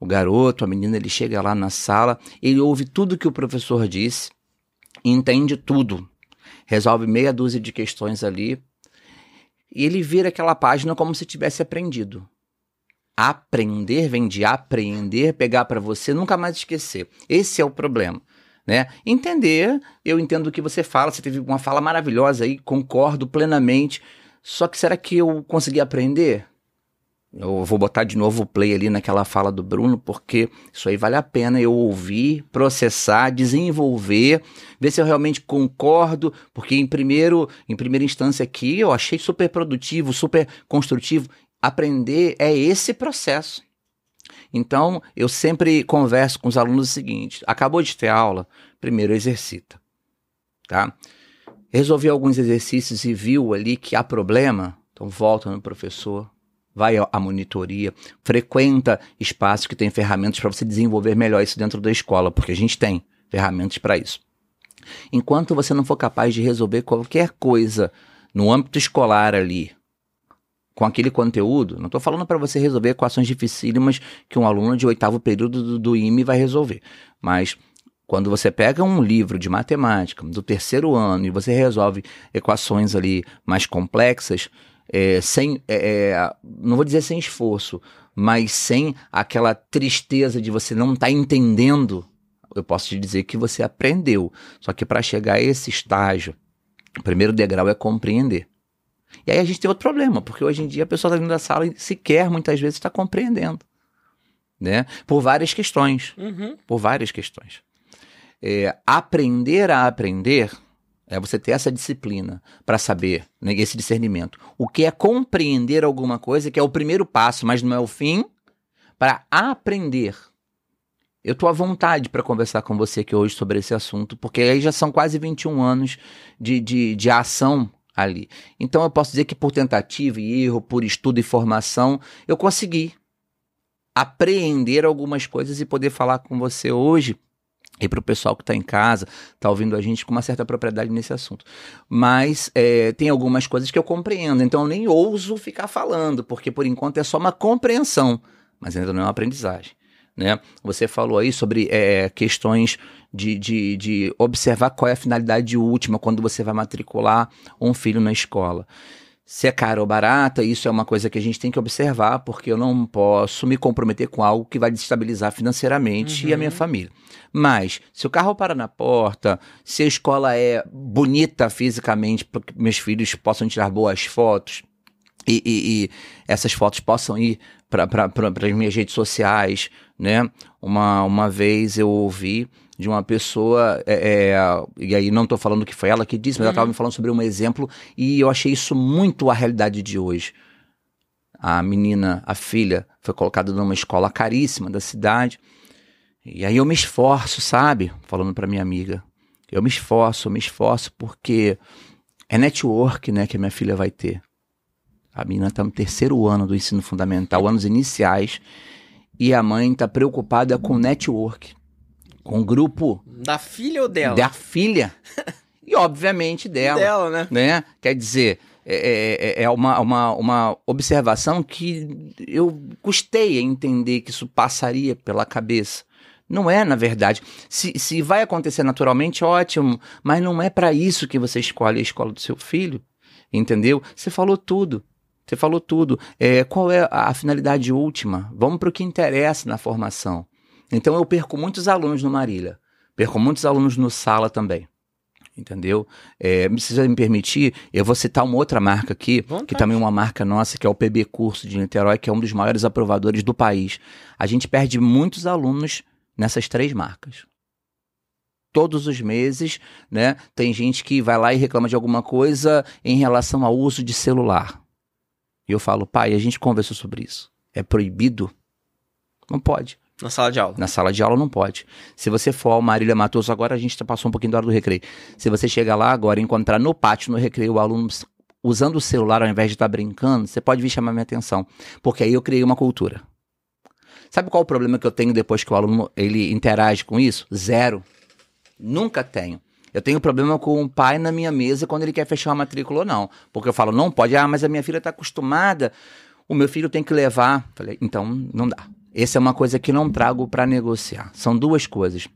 O garoto, a menina, ele chega lá na sala, ele ouve tudo que o professor disse, entende tudo, resolve meia dúzia de questões ali, e ele vira aquela página como se tivesse aprendido. Aprender vem de apreender, pegar para você, nunca mais esquecer. Esse é o problema. Né? Entender, eu entendo o que você fala, você teve uma fala maravilhosa aí, concordo plenamente. Só que será que eu consegui aprender? Eu vou botar de novo o play ali naquela fala do Bruno, porque isso aí vale a pena eu ouvir, processar, desenvolver, ver se eu realmente concordo, porque em primeiro, em primeira instância aqui eu achei super produtivo, super construtivo. Aprender é esse processo. Então, eu sempre converso com os alunos o seguinte: acabou de ter aula, primeiro exercita. Tá? Resolvi alguns exercícios e viu ali que há problema, então volta no professor, vai à monitoria, frequenta espaços que têm ferramentas para você desenvolver melhor isso dentro da escola, porque a gente tem ferramentas para isso. Enquanto você não for capaz de resolver qualquer coisa no âmbito escolar ali, com aquele conteúdo, não estou falando para você resolver equações dificílimas que um aluno de oitavo período do, do IME vai resolver, mas quando você pega um livro de matemática do terceiro ano e você resolve equações ali mais complexas, é, sem, é, é, não vou dizer sem esforço, mas sem aquela tristeza de você não estar tá entendendo, eu posso te dizer que você aprendeu. Só que para chegar a esse estágio, o primeiro degrau é compreender. E aí a gente tem outro problema, porque hoje em dia a pessoa está dentro da sala e sequer muitas vezes está compreendendo. Né? Por várias questões. Uhum. Por várias questões. É, aprender a aprender é você ter essa disciplina para saber, né, esse discernimento. O que é compreender alguma coisa, que é o primeiro passo, mas não é o fim, para aprender. Eu estou à vontade para conversar com você aqui hoje sobre esse assunto, porque aí já são quase 21 anos de, de, de ação ali. Então eu posso dizer que por tentativa e erro, por estudo e formação, eu consegui apreender algumas coisas e poder falar com você hoje e para o pessoal que está em casa, está ouvindo a gente com uma certa propriedade nesse assunto. Mas é, tem algumas coisas que eu compreendo, então eu nem ouso ficar falando, porque por enquanto é só uma compreensão, mas ainda não é uma aprendizagem. Né? Você falou aí sobre é, questões de, de, de observar qual é a finalidade última quando você vai matricular um filho na escola se é cara ou barata, isso é uma coisa que a gente tem que observar, porque eu não posso me comprometer com algo que vai destabilizar financeiramente uhum. e a minha uhum. família. Mas, se o carro para na porta, se a escola é bonita fisicamente, para que meus filhos possam tirar boas fotos, e, e, e essas fotos possam ir para as minhas redes sociais, né? Uma, uma vez eu ouvi de uma pessoa, é, é, e aí não estou falando que foi ela que disse, mas uhum. ela estava me falando sobre um exemplo e eu achei isso muito a realidade de hoje. A menina, a filha, foi colocada numa escola caríssima da cidade. E aí eu me esforço, sabe? Falando para minha amiga. Eu me esforço, eu me esforço porque é network, né, que a minha filha vai ter. A menina está no terceiro ano do ensino fundamental, anos iniciais, e a mãe está preocupada com network com o grupo. Da filha ou dela? Da filha. e, obviamente, dela. Dela, né? né? Quer dizer, é, é, é, é uma, uma, uma observação que eu custei a entender que isso passaria pela cabeça. Não é, na verdade. Se, se vai acontecer naturalmente, ótimo, mas não é para isso que você escolhe a escola do seu filho, entendeu? Você falou tudo. Você falou tudo. É, qual é a finalidade última? Vamos para o que interessa na formação. Então eu perco muitos alunos no Marília, perco muitos alunos no Sala também. Entendeu? É, se você me permitir, eu vou citar uma outra marca aqui, Vontade. que também é uma marca nossa, que é o PB Curso de Niterói, que é um dos maiores aprovadores do país. A gente perde muitos alunos nessas três marcas todos os meses, né? Tem gente que vai lá e reclama de alguma coisa em relação ao uso de celular. E eu falo, pai, a gente conversou sobre isso. É proibido? Não pode. Na sala de aula. Na sala de aula não pode. Se você for ao Marília Matoso, agora a gente passou um pouquinho da hora do recreio. Se você chegar lá agora e encontrar no pátio, no recreio, o aluno usando o celular ao invés de estar tá brincando, você pode vir chamar minha atenção. Porque aí eu criei uma cultura. Sabe qual o problema que eu tenho depois que o aluno ele interage com isso? Zero. Nunca tenho. Eu tenho problema com o pai na minha mesa quando ele quer fechar uma matrícula ou não. Porque eu falo, não pode, ah, mas a minha filha está acostumada, o meu filho tem que levar. Falei, então não dá. Essa é uma coisa que não trago para negociar. São duas coisas: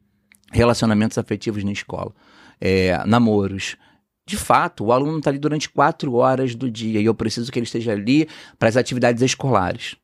relacionamentos afetivos na escola, é, namoros. De fato, o aluno está ali durante quatro horas do dia e eu preciso que ele esteja ali para as atividades escolares.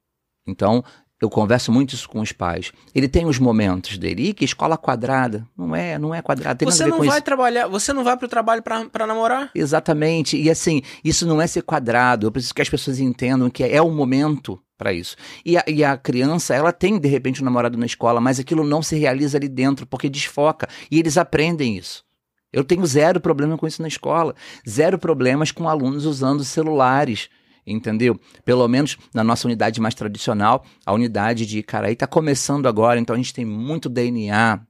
Então, eu converso muito isso com os pais. Ele tem os momentos dele. Que escola quadrada? Não é, não é quadrada. você não vai isso. trabalhar, você não vai para o trabalho para namorar? Exatamente. E assim, isso não é ser quadrado. Eu preciso que as pessoas entendam que é o momento para isso. E a, e a, criança, ela tem de repente um namorado na escola, mas aquilo não se realiza ali dentro porque desfoca. E eles aprendem isso. Eu tenho zero problema com isso na escola. Zero problemas com alunos usando celulares entendeu? Pelo menos na nossa unidade mais tradicional, a unidade de Icaraí está começando agora, então a gente tem muito DNA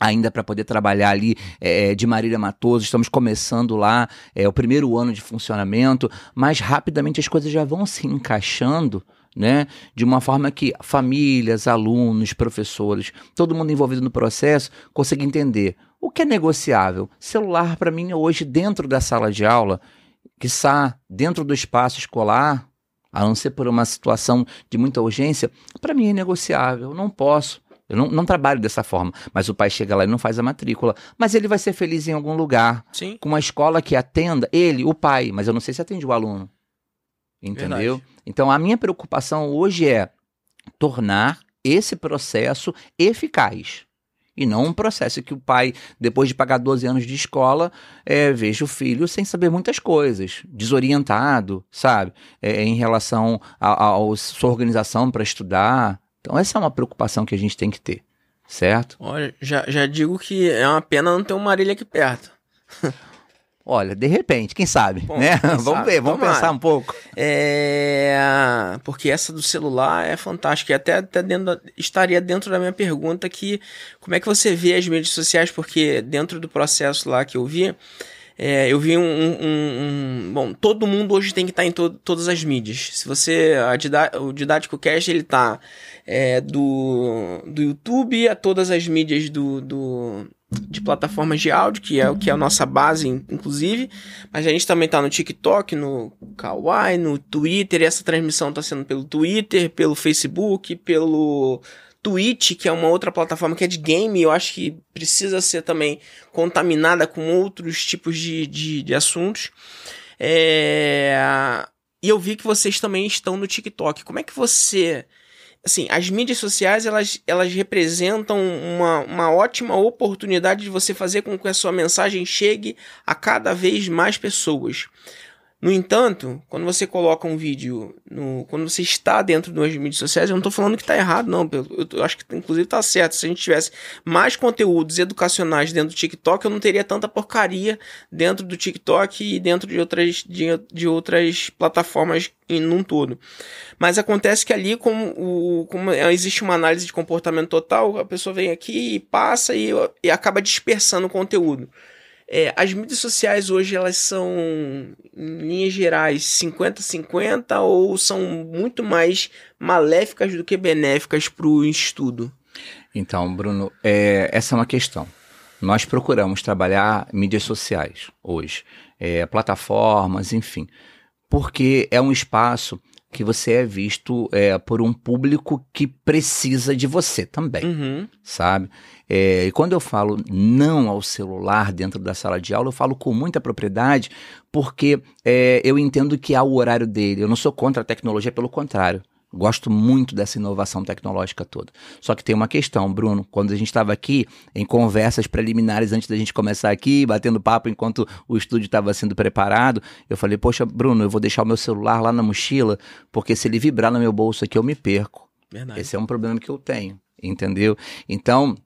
ainda para poder trabalhar ali é, de Marília Matoso, estamos começando lá, é o primeiro ano de funcionamento, mas rapidamente as coisas já vão se encaixando, né, de uma forma que famílias, alunos, professores, todo mundo envolvido no processo consiga entender o que é negociável. Celular para mim hoje dentro da sala de aula que está dentro do espaço escolar, a não ser por uma situação de muita urgência, para mim é negociável. Não posso. Eu não, não, trabalho dessa forma. Mas o pai chega lá e não faz a matrícula. Mas ele vai ser feliz em algum lugar. Sim. Com uma escola que atenda ele, o pai. Mas eu não sei se atende o aluno. Entendeu? Verdade. Então a minha preocupação hoje é tornar esse processo eficaz. E não um processo que o pai, depois de pagar 12 anos de escola, é, veja o filho sem saber muitas coisas, desorientado, sabe? É, em relação à sua organização para estudar. Então, essa é uma preocupação que a gente tem que ter, certo? Olha, já, já digo que é uma pena não ter uma Marília aqui perto. Olha, de repente, quem sabe, Bom, né? Quem vamos sabe, ver, vamos pensar um pouco. É... Porque essa do celular é fantástica. E até, até dentro, estaria dentro da minha pergunta que como é que você vê as mídias sociais? Porque dentro do processo lá que eu vi, é, eu vi um, um, um, Bom, todo mundo hoje tem que estar em to todas as mídias. Se você. A o Didático Cast ele tá é, do, do YouTube a todas as mídias do, do de plataformas de áudio, que é o que é a nossa base, inclusive. Mas a gente também está no TikTok, no Kawaii, no Twitter. Essa transmissão está sendo pelo Twitter, pelo Facebook, pelo Twitch, que é uma outra plataforma que é de game. Eu acho que precisa ser também contaminada com outros tipos de, de, de assuntos. É... E eu vi que vocês também estão no TikTok. Como é que você assim, as mídias sociais elas, elas representam uma, uma ótima oportunidade de você fazer com que a sua mensagem chegue a cada vez mais pessoas. No entanto, quando você coloca um vídeo, no, quando você está dentro das mídias sociais, eu não estou falando que está errado, não. Eu, eu, acho que inclusive está certo. Se a gente tivesse mais conteúdos educacionais dentro do TikTok, eu não teria tanta porcaria dentro do TikTok e dentro de outras, de, de outras plataformas em num todo. Mas acontece que ali, como, o, como existe uma análise de comportamento total, a pessoa vem aqui e passa e, e acaba dispersando o conteúdo. É, as mídias sociais hoje elas são, em linhas gerais, 50-50 ou são muito mais maléficas do que benéficas para o estudo? Então, Bruno, é, essa é uma questão. Nós procuramos trabalhar mídias sociais hoje, é, plataformas, enfim, porque é um espaço que você é visto é, por um público que precisa de você também, uhum. sabe? É, e quando eu falo não ao celular dentro da sala de aula, eu falo com muita propriedade, porque é, eu entendo que há o horário dele. Eu não sou contra a tecnologia, pelo contrário. Gosto muito dessa inovação tecnológica toda. Só que tem uma questão, Bruno. Quando a gente estava aqui em conversas preliminares antes da gente começar aqui, batendo papo enquanto o estúdio estava sendo preparado, eu falei: Poxa, Bruno, eu vou deixar o meu celular lá na mochila, porque se ele vibrar no meu bolso aqui, eu me perco. Verdade. Esse é um problema que eu tenho, entendeu? Então,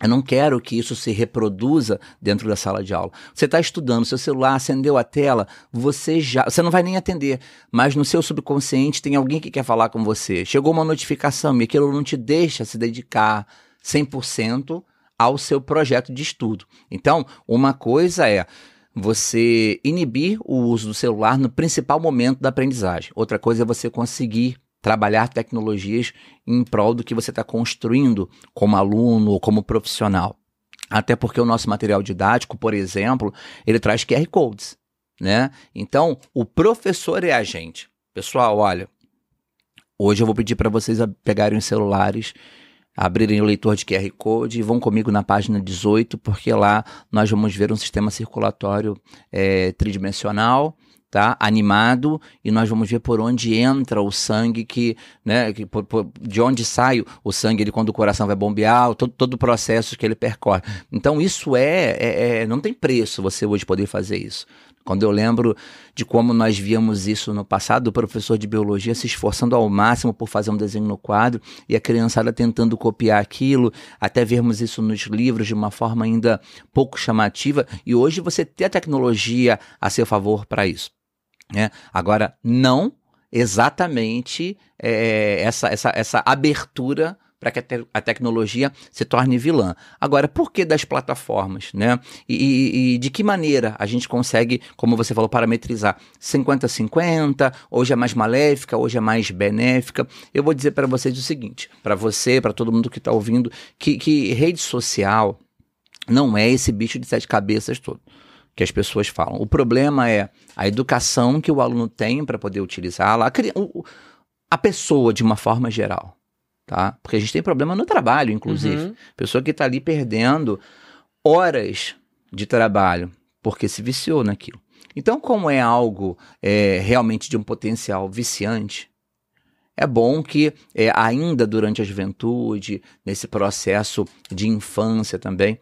eu não quero que isso se reproduza dentro da sala de aula. Você está estudando, seu celular acendeu a tela, você já. Você não vai nem atender, mas no seu subconsciente tem alguém que quer falar com você. Chegou uma notificação e aquilo não te deixa se dedicar 100% ao seu projeto de estudo. Então, uma coisa é você inibir o uso do celular no principal momento da aprendizagem. Outra coisa é você conseguir trabalhar tecnologias em prol do que você está construindo como aluno ou como profissional. Até porque o nosso material didático, por exemplo, ele traz QR Codes, né? Então, o professor é a gente. Pessoal, olha, hoje eu vou pedir para vocês pegarem os celulares, abrirem o leitor de QR Code e vão comigo na página 18, porque lá nós vamos ver um sistema circulatório é, tridimensional, tá? Animado e nós vamos ver por onde entra o sangue que, né? Que, por, por, de onde sai o sangue ele, quando o coração vai bombear, todo, todo o processo que ele percorre. Então isso é, é, é, não tem preço você hoje poder fazer isso. Quando eu lembro de como nós víamos isso no passado, o professor de biologia se esforçando ao máximo por fazer um desenho no quadro e a criançada tentando copiar aquilo, até vermos isso nos livros de uma forma ainda pouco chamativa, e hoje você tem a tecnologia a seu favor para isso. Né? Agora, não exatamente é, essa, essa, essa abertura para que a, te a, tecnologia se torne vilã. Agora, por que das plataformas, né? E, e, e, de que maneira a gente consegue, como você falou, parametrizar 50-50, hoje é mais maléfica, hoje é mais benéfica? Eu vou dizer para vocês o seguinte, para você, para todo mundo que está ouvindo, que, que rede social não é esse bicho de sete cabeças todo que as pessoas falam. O problema é a educação que o aluno tem para poder utilizá-la, a, pessoa de uma forma geral. Tá? Porque a gente tem problema no trabalho, inclusive. Uhum. Pessoa que está ali perdendo horas de trabalho porque se viciou naquilo. Então, como é algo é, realmente de um potencial viciante, é bom que é, ainda durante a juventude, nesse processo de infância também,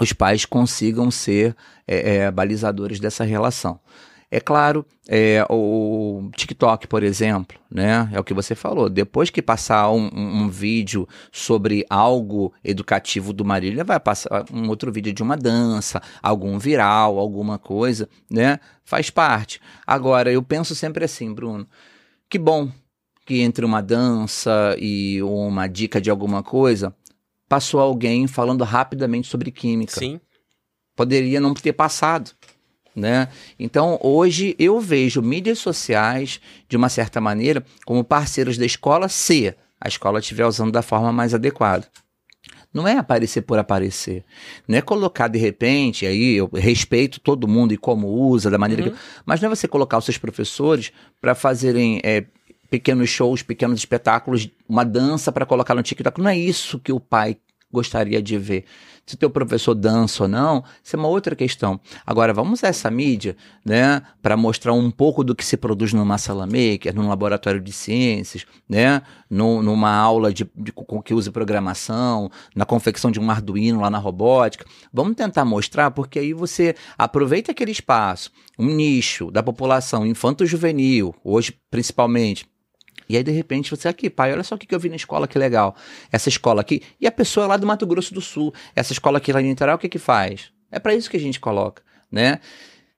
os pais consigam ser é, é, balizadores dessa relação. É claro, é, o TikTok, por exemplo, né? É o que você falou. Depois que passar um, um, um, vídeo sobre algo educativo do Marília, vai passar um outro vídeo de uma dança, algum viral, alguma coisa, né? Faz parte. Agora, eu penso sempre assim, Bruno. Que bom que entre uma dança e uma dica de alguma coisa, passou alguém falando rapidamente sobre química. Sim. Poderia não ter passado. Né? Então, hoje eu vejo mídias sociais, de uma certa maneira, como parceiros da escola, se a escola estiver usando da forma mais adequada. Não é aparecer por aparecer. Não é colocar de repente, aí eu respeito todo mundo e como usa, da maneira uhum. que. Mas não é você colocar os seus professores para fazerem é, pequenos shows, pequenos espetáculos, uma dança para colocar no TikTok. Não é isso que o pai gostaria de ver. Se teu professor dança ou não, isso é uma outra questão. Agora, vamos usar essa mídia, né, para mostrar um pouco do que se produz numa sala maker, num laboratório de ciências, né, no, numa aula de, de, que use programação, na confecção de um Arduino lá na robótica. Vamos tentar mostrar, porque aí você aproveita aquele espaço, um nicho da população infanto-juvenil, hoje principalmente, e aí, de repente, você aqui, pai, olha só o que eu vi na escola, que legal. Essa escola aqui. E a pessoa é lá do Mato Grosso do Sul. Essa escola aqui lá em Niterói, o que que faz? É para isso que a gente coloca, né?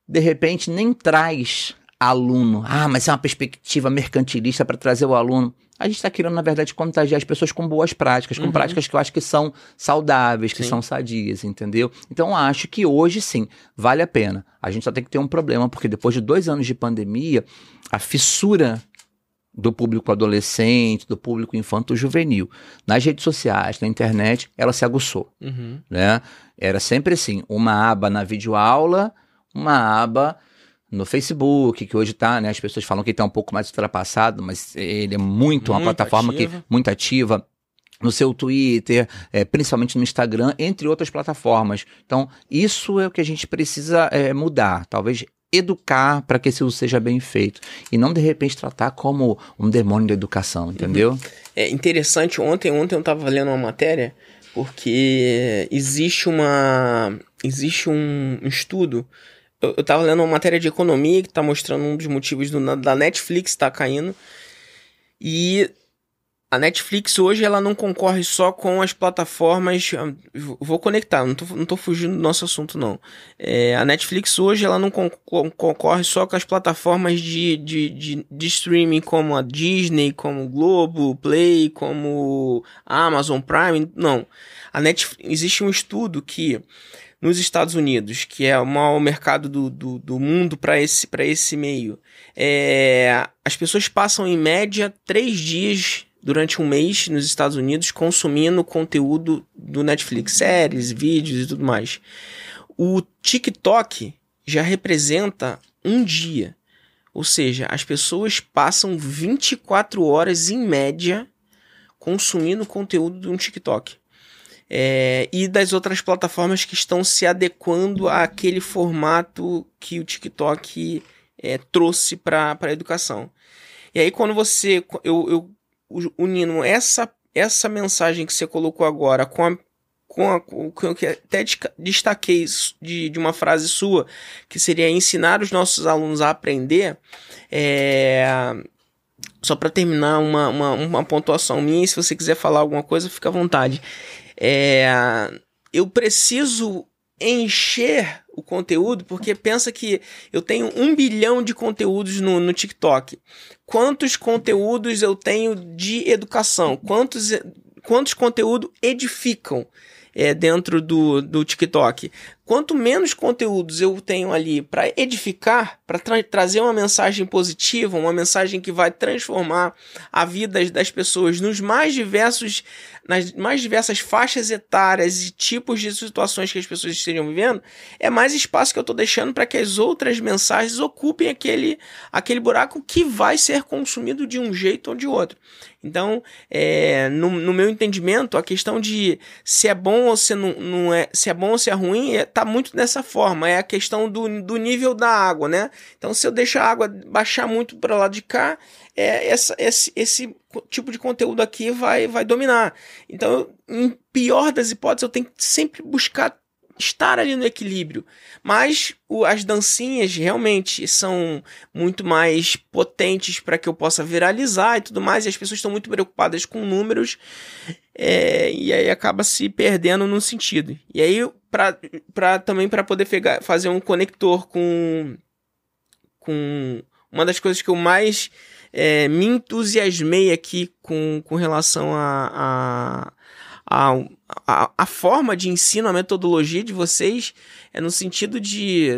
De repente, nem traz aluno. Ah, mas é uma perspectiva mercantilista para trazer o aluno. A gente está querendo, na verdade, contagiar as pessoas com boas práticas, com uhum. práticas que eu acho que são saudáveis, que sim. são sadias, entendeu? Então, acho que hoje, sim, vale a pena. A gente só tem que ter um problema, porque depois de dois anos de pandemia, a fissura do público adolescente, do público infanto-juvenil. Nas redes sociais, na internet, ela se aguçou. Uhum. Né? Era sempre assim, uma aba na videoaula, uma aba no Facebook, que hoje está, né? As pessoas falam que está um pouco mais ultrapassado, mas ele é muito, muito uma plataforma ativa. que muito ativa no seu Twitter, é, principalmente no Instagram, entre outras plataformas. Então, isso é o que a gente precisa é, mudar. Talvez educar para que esse uso seja bem feito e não de repente tratar como um demônio da educação, entendeu? Uhum. É interessante, ontem, ontem eu estava lendo uma matéria porque existe uma existe um estudo eu, estava lendo uma matéria de economia que está mostrando um dos motivos do, da Netflix estar tá caindo e a Netflix hoje ela não concorre só com as plataformas. Ah, vou conectar, não tô, não tô fugindo do nosso assunto, não. É, a Netflix hoje ela não concorre só com as plataformas de, de, de, de, streaming como a Disney, como Globo, Play, como Amazon Prime. Não. A Netflix, existe um estudo que nos Estados Unidos, que é o maior mercado do, do, do mundo para esse, esse meio, é, as pessoas passam em média três dias durante um mês nos Estados Unidos consumindo conteúdo do Netflix, séries, vídeos e tudo mais. O TikTok já representa um dia. Ou seja, as pessoas passam 24 horas em média consumindo conteúdo de um TikTok. É, e das outras plataformas que estão se adequando àquele formato que o TikTok é, trouxe para a educação. E aí, quando você. Eu, eu unindo essa, essa mensagem que você colocou agora com a com com que até destaquei de, de uma frase sua, que seria ensinar os nossos alunos a aprender, é, só para terminar uma, uma, uma, pontuação minha, se você quiser falar alguma coisa, fica à vontade. É, eu preciso encher o conteúdo, porque pensa que eu tenho um bilhão de conteúdos no, no TikTok. Quantos conteúdos eu tenho de educação? Quantos, quantos conteúdos edificam? é, dentro do, do TikTok. Quanto menos conteúdos eu tenho ali para edificar, para tra trazer uma mensagem positiva, uma mensagem que vai transformar a vida das pessoas nos mais diversos, nas mais diversas faixas etárias e tipos de situações que as pessoas estejam vivendo, é mais espaço que eu estou deixando para que as outras mensagens ocupem aquele, aquele buraco que vai ser consumido de um jeito ou de outro. Então, é, no, no, meu entendimento, a questão de se é bom ou se não, não é, se é bom ou se é ruim, está tá muito nessa forma, é a questão do, do nível da água, né? Então, se eu deixar a água baixar muito para lá de cá, é, essa, esse, esse tipo de conteúdo aqui vai, vai dominar. Então, em pior das hipóteses, eu tenho que sempre buscar estar ali no equilíbrio. Mas o, as dancinhas realmente são muito mais potentes para que eu possa viralizar e tudo mais, e as pessoas estão muito preocupadas com números, é, e aí acaba se perdendo no sentido. E aí, pra, pra, também para poder pegar, fazer um conector com, com uma das coisas que eu mais é, me entusiasmei aqui com, com relação a, a a, a, a, forma de ensino, a metodologia de vocês é no sentido de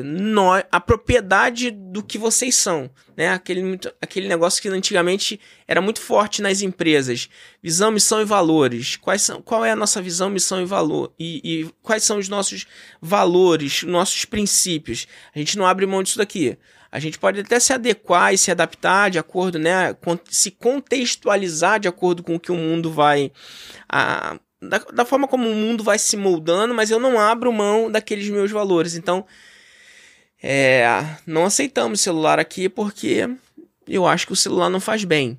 a propriedade do que vocês são, né? Aquele, aquele negócio que antigamente era muito forte nas empresas. Visão, missão e valores. Quais são, qual é a nossa visão, missão e valor? E, e quais são os nossos valores, nossos princípios? A gente não abre mão disso daqui. A gente pode até se adequar e se adaptar de acordo, né? Se contextualizar de acordo com o que o mundo vai. A, da, da forma como o mundo vai se moldando, mas eu não abro mão daqueles meus valores. Então, é, não aceitamos celular aqui porque eu acho que o celular não faz bem.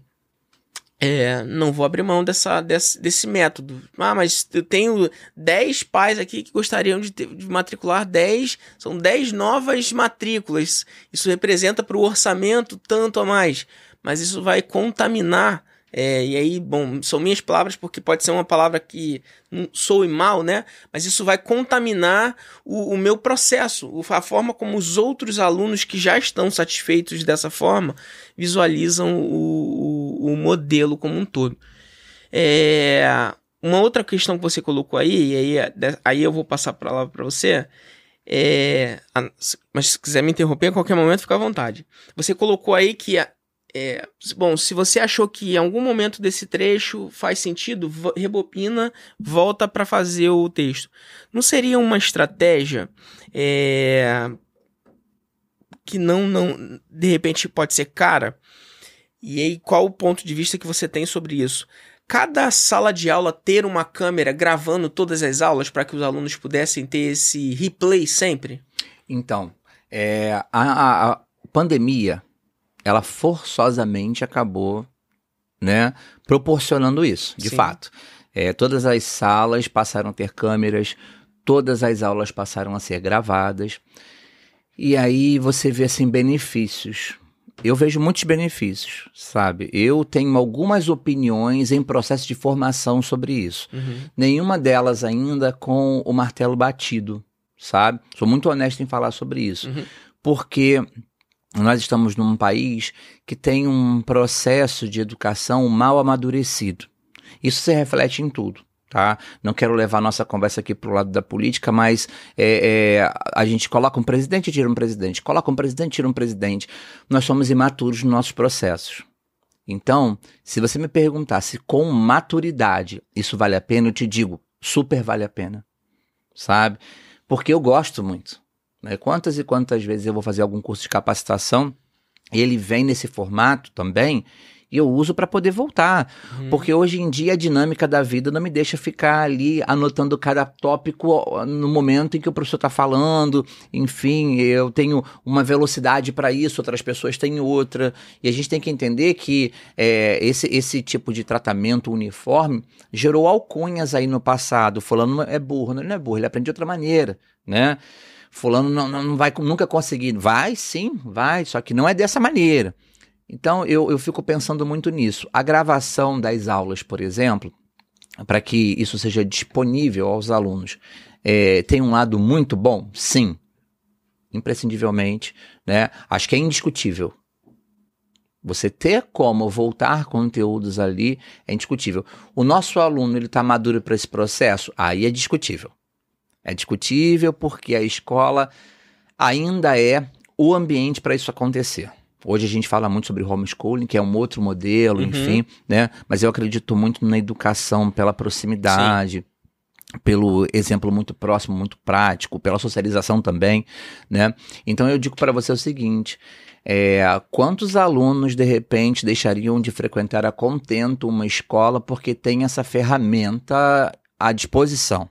É, não vou abrir mão dessa, desse, desse método. Ah, mas eu tenho 10 pais aqui que gostariam de, ter, de matricular 10, são 10 novas matrículas. Isso representa para o orçamento tanto a mais, mas isso vai contaminar é, e aí, bom, são minhas palavras porque pode ser uma palavra que soe mal, né? Mas isso vai contaminar o, o, meu processo, a forma como os outros alunos que já estão satisfeitos dessa forma visualizam o, o, o modelo como um todo. É, uma outra questão que você colocou aí, e aí, aí eu vou passar a palavra para você. É, mas se quiser me interromper a qualquer momento, fica à vontade. Você colocou aí que é, bom, se você achou que em algum momento desse trecho faz sentido, rebobina, volta para fazer o texto. Não seria uma estratégia é, que não, não, de repente pode ser cara? E aí, qual o ponto de vista que você tem sobre isso? Cada sala de aula ter uma câmera gravando todas as aulas para que os alunos pudessem ter esse replay sempre? Então, é, a, a, a pandemia ela forçosamente acabou, né, proporcionando isso, de Sim. fato. É, todas as salas passaram a ter câmeras, todas as aulas passaram a ser gravadas. E aí você vê assim benefícios. Eu vejo muitos benefícios, sabe? Eu tenho algumas opiniões em processo de formação sobre isso. Uhum. Nenhuma delas ainda com o martelo batido, sabe? Sou muito honesto em falar sobre isso. Uhum. Porque nós estamos num país que tem um processo de educação mal amadurecido. Isso se reflete em tudo. Tá? Não quero levar nossa conversa aqui para o lado da política, mas é, é, a gente coloca um presidente tira um presidente, coloca um presidente tira um presidente. Nós somos imaturos nos nossos processos. Então, se você me perguntar se com maturidade isso vale a pena, eu te digo, super vale a pena, sabe? Porque eu gosto muito. Né? Quantas e quantas vezes eu vou fazer algum curso de capacitação e ele vem nesse formato também e eu uso para poder voltar. Uhum. Porque hoje em dia a dinâmica da vida não me deixa ficar ali anotando cada tópico no momento em que o professor está falando. Enfim, eu tenho uma velocidade para isso, outras pessoas têm outra. E a gente tem que entender que é, esse, esse tipo de tratamento uniforme gerou alcunhas aí no passado. Fulano é burro, não, ele não é burro, ele aprende de outra maneira, né? Fulano não, não vai nunca conseguir. Vai sim, vai, só que não é dessa maneira. Então eu, eu fico pensando muito nisso. A gravação das aulas, por exemplo, para que isso seja disponível aos alunos, é, tem um lado muito bom? Sim, imprescindivelmente, né? Acho que é indiscutível. Você ter como voltar conteúdos ali é indiscutível. O nosso aluno ele está maduro para esse processo? Aí é discutível. É discutível porque a escola ainda é o ambiente para isso acontecer. Hoje a gente fala muito sobre homeschooling, que é um outro modelo, uhum. enfim, né? Mas eu acredito muito na educação pela proximidade, Sim. pelo exemplo muito próximo, muito prático, pela socialização também, né? Então eu digo para você o seguinte: é, quantos alunos de repente deixariam de frequentar a contento uma escola porque tem essa ferramenta à disposição?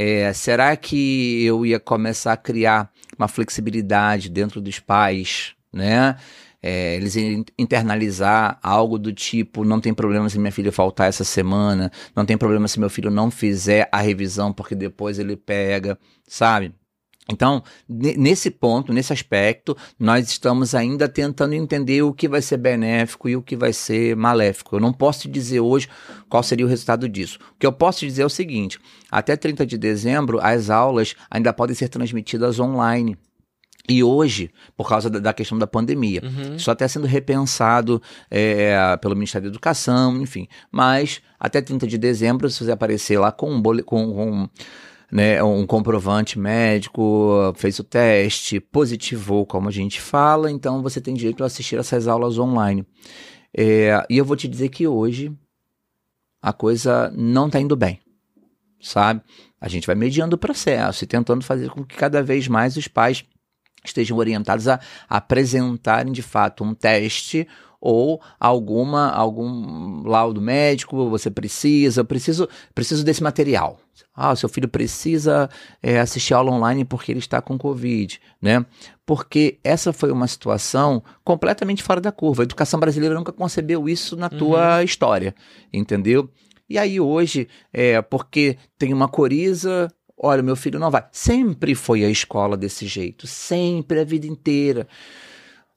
É, será que eu ia começar a criar uma flexibilidade dentro dos pais, né? É, eles internalizar algo do tipo: não tem problema se minha filha faltar essa semana, não tem problema se meu filho não fizer a revisão porque depois ele pega, sabe? Então, nesse ponto, nesse aspecto, nós estamos ainda tentando entender o que vai ser benéfico e o que vai ser maléfico. Eu não posso te dizer hoje qual seria o resultado disso. O que eu posso te dizer é o seguinte: até 30 de dezembro, as aulas ainda podem ser transmitidas online. E hoje, por causa da, questão da pandemia, uhum. isso até sendo repensado é, pelo Ministério da Educação, enfim. Mas até 30 de dezembro, se você aparecer lá com um, com, com né, um comprovante médico, fez o teste, positivou, como a gente fala, então você tem direito a assistir essas aulas online. É, e eu vou te dizer que hoje a coisa não está indo bem, sabe? A gente vai mediando o processo e tentando fazer com que cada vez mais os pais estejam orientados a apresentarem de fato um teste ou alguma algum laudo médico, você precisa, preciso preciso desse material. Ah, o seu filho precisa é, assistir aula online porque ele está com Covid, né? Porque essa foi uma situação completamente fora da curva. A educação brasileira nunca concebeu isso na tua uhum. história, entendeu? E aí hoje, é, porque tem uma coriza, olha, meu filho não vai. Sempre foi a escola desse jeito, sempre, a vida inteira.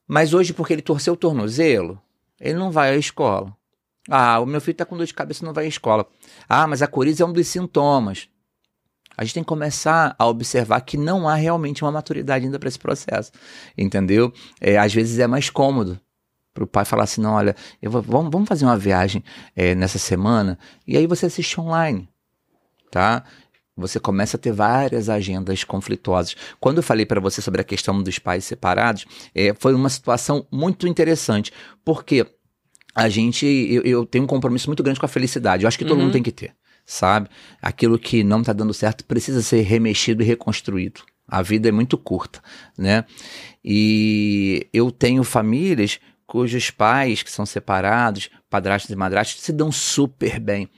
Mas hoje, porque ele torceu o tornozelo, ele não vai à escola. Ah, o meu filho está com dor de cabeça e não vai à escola. Ah, mas a coriza é um dos sintomas. A gente tem que começar a observar que não há realmente uma maturidade ainda para esse processo, entendeu? É, às vezes é mais cômodo para o pai falar assim, não, olha, vou, vamos, vamos fazer uma viagem é, nessa semana e aí você assiste online, tá? Você começa a ter várias agendas conflituosas. Quando eu falei para você sobre a questão dos pais separados, é, foi uma situação muito interessante, porque a gente, eu, eu, tenho um compromisso muito grande com a felicidade. Eu acho que todo uhum. mundo tem que ter, sabe? Aquilo que não está dando certo precisa ser remexido e reconstruído. A vida é muito curta, né? E eu tenho famílias cujos pais que são separados, padrastos e madrastos, se dão super bem.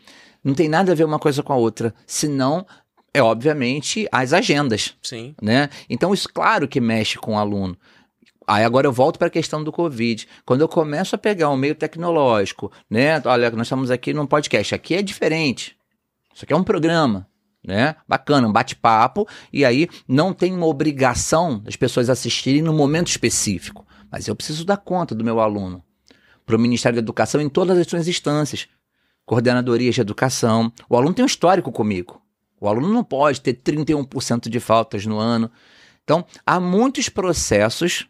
Não tem nada a ver uma coisa com a outra, senão é obviamente as agendas. Sim. Né? Então, isso claro que mexe com o aluno. Aí agora eu volto para a questão do Covid. Quando eu começo a pegar um meio tecnológico, né? Olha, nós estamos aqui num podcast, aqui é diferente. Isso aqui é um programa, né? Bacana, um bate-papo, e aí não tem uma obrigação das pessoas assistirem no momento específico. Mas eu preciso dar conta do meu aluno. Para o Ministério da Educação em todas as suas instâncias. Coordenadorias de educação. O aluno tem um histórico comigo. O aluno não pode ter 31% de faltas no ano. Então, há muitos processos,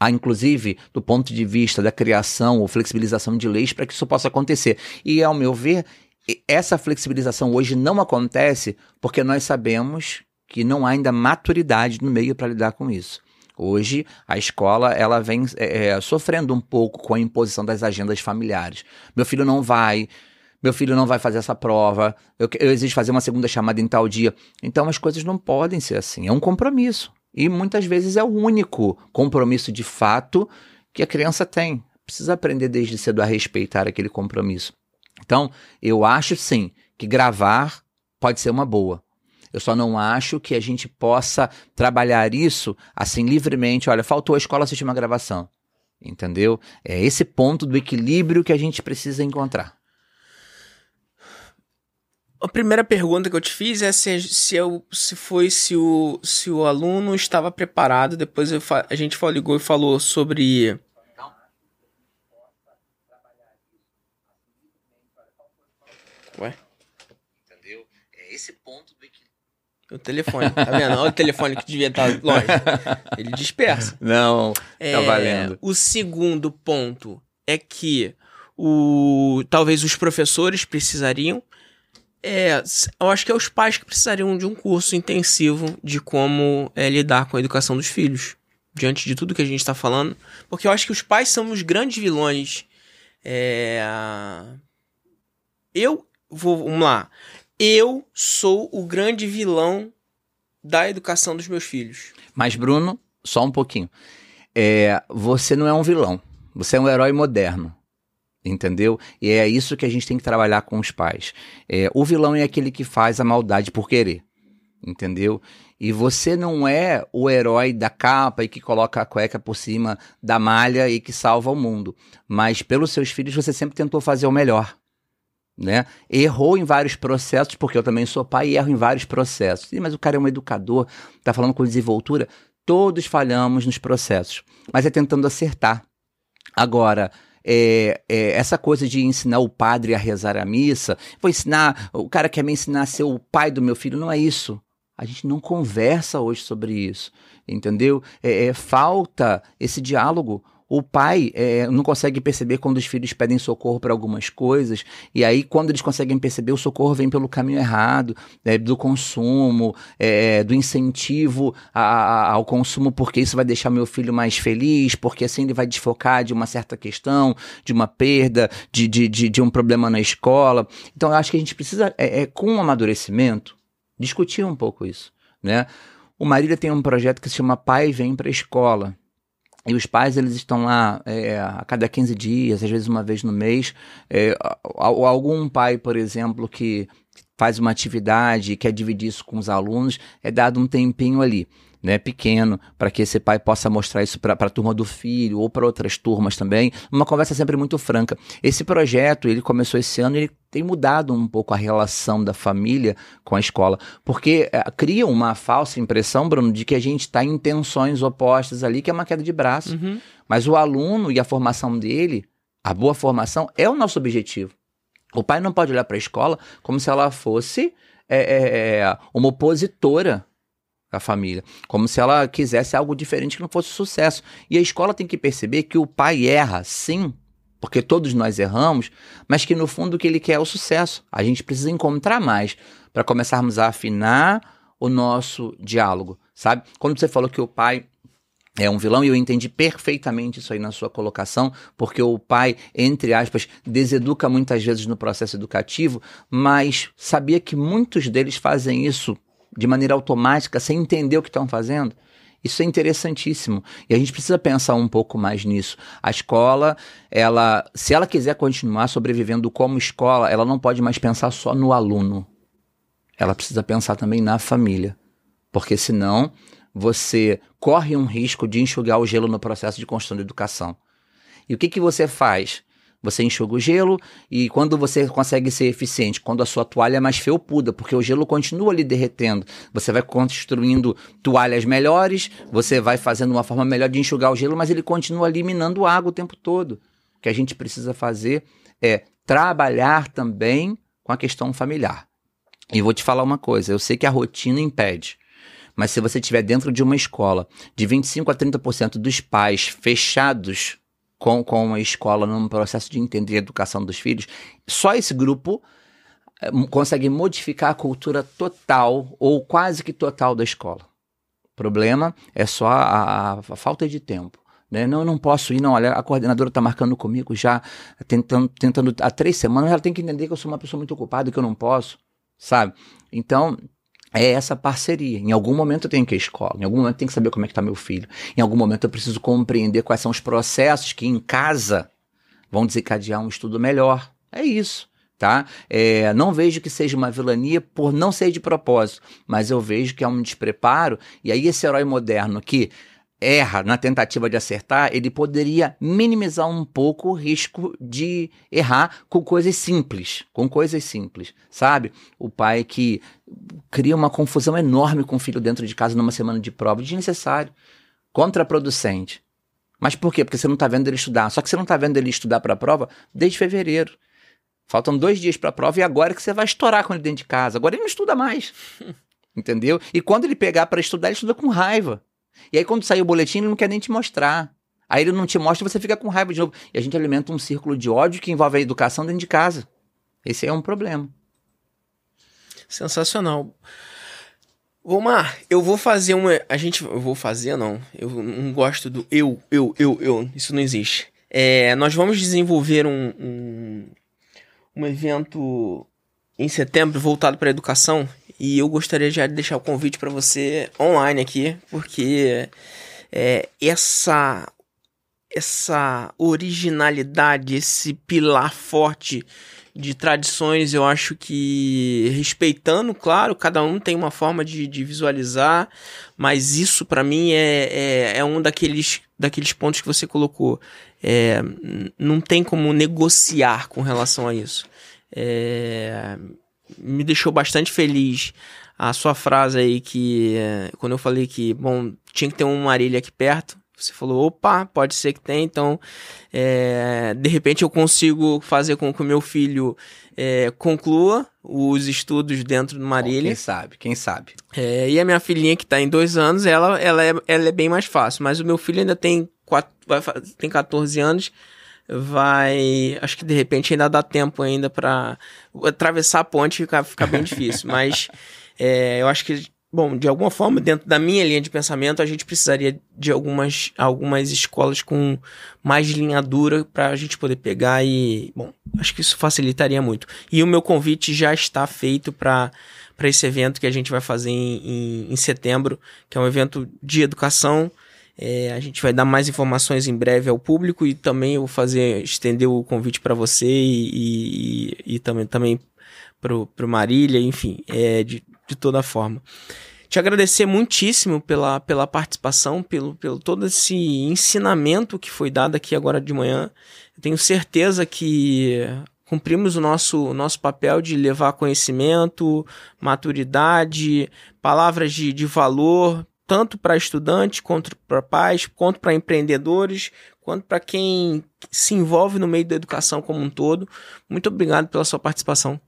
há inclusive do ponto de vista da criação ou flexibilização de leis para que isso possa acontecer. E, ao meu ver, essa flexibilização hoje não acontece porque nós sabemos que não há ainda maturidade no meio para lidar com isso. Hoje, a escola ela vem é, é, sofrendo um pouco com a imposição das agendas familiares. Meu filho não vai, meu filho não vai fazer essa prova, eu, eu exijo fazer uma segunda chamada em tal dia. Então as coisas não podem ser assim, é um compromisso. E muitas vezes é o único compromisso de fato que a criança tem. Precisa aprender desde cedo a respeitar aquele compromisso. Então, eu acho sim que gravar pode ser uma boa. Eu só não acho que a gente possa trabalhar isso assim livremente. Olha, faltou a escola assistir uma gravação. Entendeu? É esse ponto do equilíbrio que a gente precisa encontrar. A primeira pergunta que eu te fiz é se, se, eu, se foi se o, se o aluno estava preparado. Depois eu, a gente ligou e falou sobre. Ué? Entendeu? É esse ponto do equilíbrio. O telefone, tá vendo? Olha o telefone que devia estar longe. Ele dispersa. Não, tá é, valendo. O segundo ponto é que o, talvez os professores precisariam é, eu acho que é os pais que precisariam de um curso intensivo de como é, lidar com a educação dos filhos, diante de tudo que a gente está falando, porque eu acho que os pais são os grandes vilões. É... Eu vou, vamos lá, eu sou o grande vilão da educação dos meus filhos. Mas Bruno, só um pouquinho, é, você não é um vilão, você é um herói moderno entendeu? E é isso que a gente tem que trabalhar com os pais. É, o vilão é aquele que faz a maldade por querer. entendeu? E você não é o herói da capa e que coloca a cueca por cima da malha e que salva o mundo. Mas pelos seus filhos você sempre tentou fazer o melhor. Né? Errou em vários processos, porque eu também sou pai e erro em vários processos. Mas o cara é um educador, tá falando com desenvoltura. Todos falhamos nos processos, mas é tentando acertar. Agora, é, é, essa coisa de ensinar o padre a rezar a missa, vou ensinar, o cara quer me ensinar a ser o pai do meu filho, não é isso. A gente não conversa hoje sobre isso, entendeu? É, é falta esse diálogo. O pai é, não consegue perceber quando os filhos pedem socorro para algumas coisas, e aí, quando eles conseguem perceber, o socorro vem pelo caminho errado, é, do consumo, é, do incentivo a, a, ao consumo, porque isso vai deixar meu filho mais feliz, porque assim ele vai desfocar de uma certa questão, de uma perda, de, de, de, de um problema na escola. Então, eu acho que a gente precisa, é, é com um amadurecimento, discutir um pouco isso. Né? O Marília tem um projeto que se chama Pai Vem para a Escola e os pais, eles estão lá é, a cada 15 dias, às vezes uma vez no mês. É, algum pai, por exemplo, que faz uma atividade e quer dividir isso com os alunos, é dado um tempinho ali né, pequeno, para que esse pai possa mostrar isso para a turma do filho ou para outras turmas também. Uma conversa sempre muito franca. Esse projeto, ele começou esse ano ele tem mudado um pouco a relação da família com a escola, porque é, cria uma falsa impressão, Bruno, de que a gente está em tensões opostas ali, que é uma queda de braço. Uhum. Mas o aluno e a formação dele, a boa formação, é o nosso objetivo. O pai não pode olhar para a escola como se ela fosse é, é uma opositora a família, como se ela quisesse algo diferente que não fosse sucesso. E a escola tem que perceber que o pai erra, sim, porque todos nós erramos, mas que no fundo o que ele quer é o sucesso. A gente precisa encontrar mais para começarmos a afinar o nosso diálogo, sabe? Quando você falou que o pai é um vilão e eu entendi perfeitamente isso aí na sua colocação, porque o pai, entre aspas, deseduca muitas vezes no processo educativo, mas sabia que muitos deles fazem isso de maneira automática, sem entender o que estão fazendo. Isso é interessantíssimo e a gente precisa pensar um pouco mais nisso. A escola, ela, se ela quiser continuar sobrevivendo como escola, ela não pode mais pensar só no aluno. Ela precisa pensar também na família, porque senão você corre um risco de enxugar o gelo no processo de construção da educação. E o que, que você faz? Você enxuga o gelo e quando você consegue ser eficiente, quando a sua toalha é mais felpuda, porque o gelo continua ali derretendo, você vai construindo toalhas melhores, você vai fazendo uma forma melhor de enxugar o gelo, mas ele continua eliminando água o tempo todo. O que a gente precisa fazer é trabalhar também com a questão familiar. E vou te falar uma coisa, eu sei que a rotina impede, mas se você estiver dentro de uma escola de 25 a 30% dos pais fechados com, com a escola num processo de entender a educação dos filhos, só esse grupo é, consegue modificar a cultura total ou quase que total da escola. O problema é só a, a, falta de tempo. Né? Não, eu não posso ir, não. Olha, a coordenadora está marcando comigo já, tentando, tentando há três semanas. Ela tem que entender que eu sou uma pessoa muito ocupada que eu não posso, sabe? Então, é essa parceria. Em algum momento eu tenho que ir à escola, em algum momento eu tenho que saber como é que está meu filho, em algum momento eu preciso compreender quais são os processos que em casa vão desencadear um estudo melhor. É isso. Tá? É, não vejo que seja uma vilania por não ser de propósito, mas eu vejo que é um despreparo, e aí esse herói moderno que erra na tentativa de acertar, ele poderia minimizar um pouco o risco de errar com coisas simples, com coisas simples, sabe? O pai que cria uma confusão enorme com o filho dentro de casa numa semana de prova, desnecessário, contraproducente. Mas por quê? Porque você não está vendo ele estudar. Só que você não está vendo ele estudar para a prova desde fevereiro. Faltam dois dias para a prova e agora que você vai estourar com ele dentro de casa. Agora ele não estuda mais. Entendeu? E quando ele pegar para estudar, ele estuda com raiva. E aí, quando sair o boletim, ele não quer nem te mostrar. Aí ele não te mostra, você fica com raiva de novo. E a gente alimenta um círculo de ódio que envolve a educação dentro de casa. Esse é um problema. Sensacional. Omar, eu vou fazer uma. A gente. Eu vou fazer, não. Eu não gosto do eu, eu, eu, eu. Isso não existe. É, nós vamos desenvolver um, um, um evento em setembro voltado para a educação e eu gostaria já de deixar o convite para você online aqui, porque é, essa essa originalidade, esse pilar forte de tradições, eu acho que respeitando, claro, cada um tem uma forma de, de visualizar, mas isso para mim é, é, é, um daqueles, daqueles pontos que você colocou. É, não tem como negociar com relação a isso. É, me deixou bastante feliz a sua frase aí que quando eu falei que, bom, tinha que ter uma arilha aqui perto, você falou, opa, pode ser que tenha, então é, de repente eu consigo fazer com que o meu filho é, conclua os estudos dentro do Marília. Quem sabe, quem sabe. É, e a minha filhinha que está em dois anos, ela, ela, é, ela é bem mais fácil, mas o meu filho ainda tem, quatro, tem 14 anos, vai. Acho que de repente ainda dá tempo ainda para atravessar a ponte e ficar, ficar bem difícil, mas é, eu acho que Bom, de alguma forma, dentro da minha linha de pensamento, a gente precisaria de algumas, algumas escolas com mais linha dura para a gente poder pegar e, bom, acho que isso facilitaria muito. E o meu convite já está feito para esse evento que a gente vai fazer em, em, em setembro, que é um evento de educação. É, a gente vai dar mais informações em breve ao público e também eu vou fazer estender o convite para você e, e, e, também, também para o Marília, enfim, é, de, de toda forma. Te agradecer muitíssimo pela, pela participação, pelo, pelo todo esse ensinamento que foi dado aqui agora de manhã. Eu tenho certeza que cumprimos o nosso, nosso papel de levar conhecimento, maturidade, palavras de, de valor, tanto para estudantes, quanto para pais, quanto para empreendedores, quanto para quem se envolve no meio da educação como um todo. Muito obrigado pela sua participação.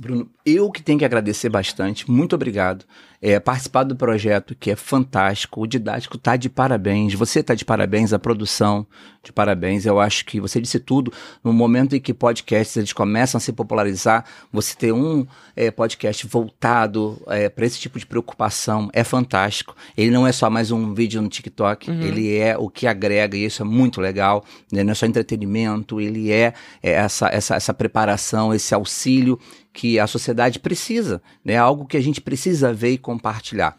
Bruno, eu que tenho que agradecer bastante, muito obrigado. É, participar do projeto que é fantástico, o didático tá de parabéns, você tá de parabéns, a produção de parabéns. Eu acho que você disse tudo. No momento em que podcasts eles começam a se popularizar, você ter um é, podcast voltado é, para esse tipo de preocupação é fantástico. Ele não é só mais um vídeo no TikTok, uhum. ele é o que agrega, e isso é muito legal. Né? Não é só entretenimento, ele é, é essa, essa, essa preparação, esse auxílio que a sociedade precisa, né? Algo que a gente precisa ver e compartilhar.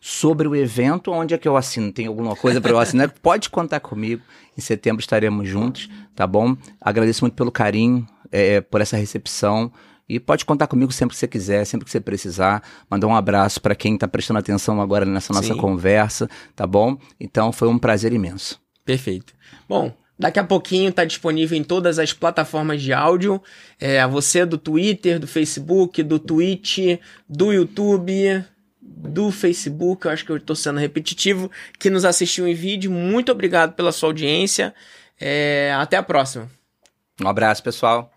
Sobre o evento, onde é que eu assino? Tem alguma coisa para eu assinar? Pode contar comigo. Em setembro estaremos juntos, tá bom? Agradeço muito pelo carinho, é, por essa recepção. E pode contar comigo sempre que você quiser, sempre que você precisar. Mandar um abraço para quem está prestando atenção agora nessa nossa Sim. conversa, tá bom? Então foi um prazer imenso. Perfeito. Bom, Daqui a pouquinho está disponível em todas as plataformas de áudio. É, você do Twitter, do Facebook, do Twitch, do YouTube, do Facebook. Eu acho que eu estou sendo repetitivo. Que nos assistiu em vídeo. Muito obrigado pela sua audiência. É, até a próxima. Um abraço, pessoal.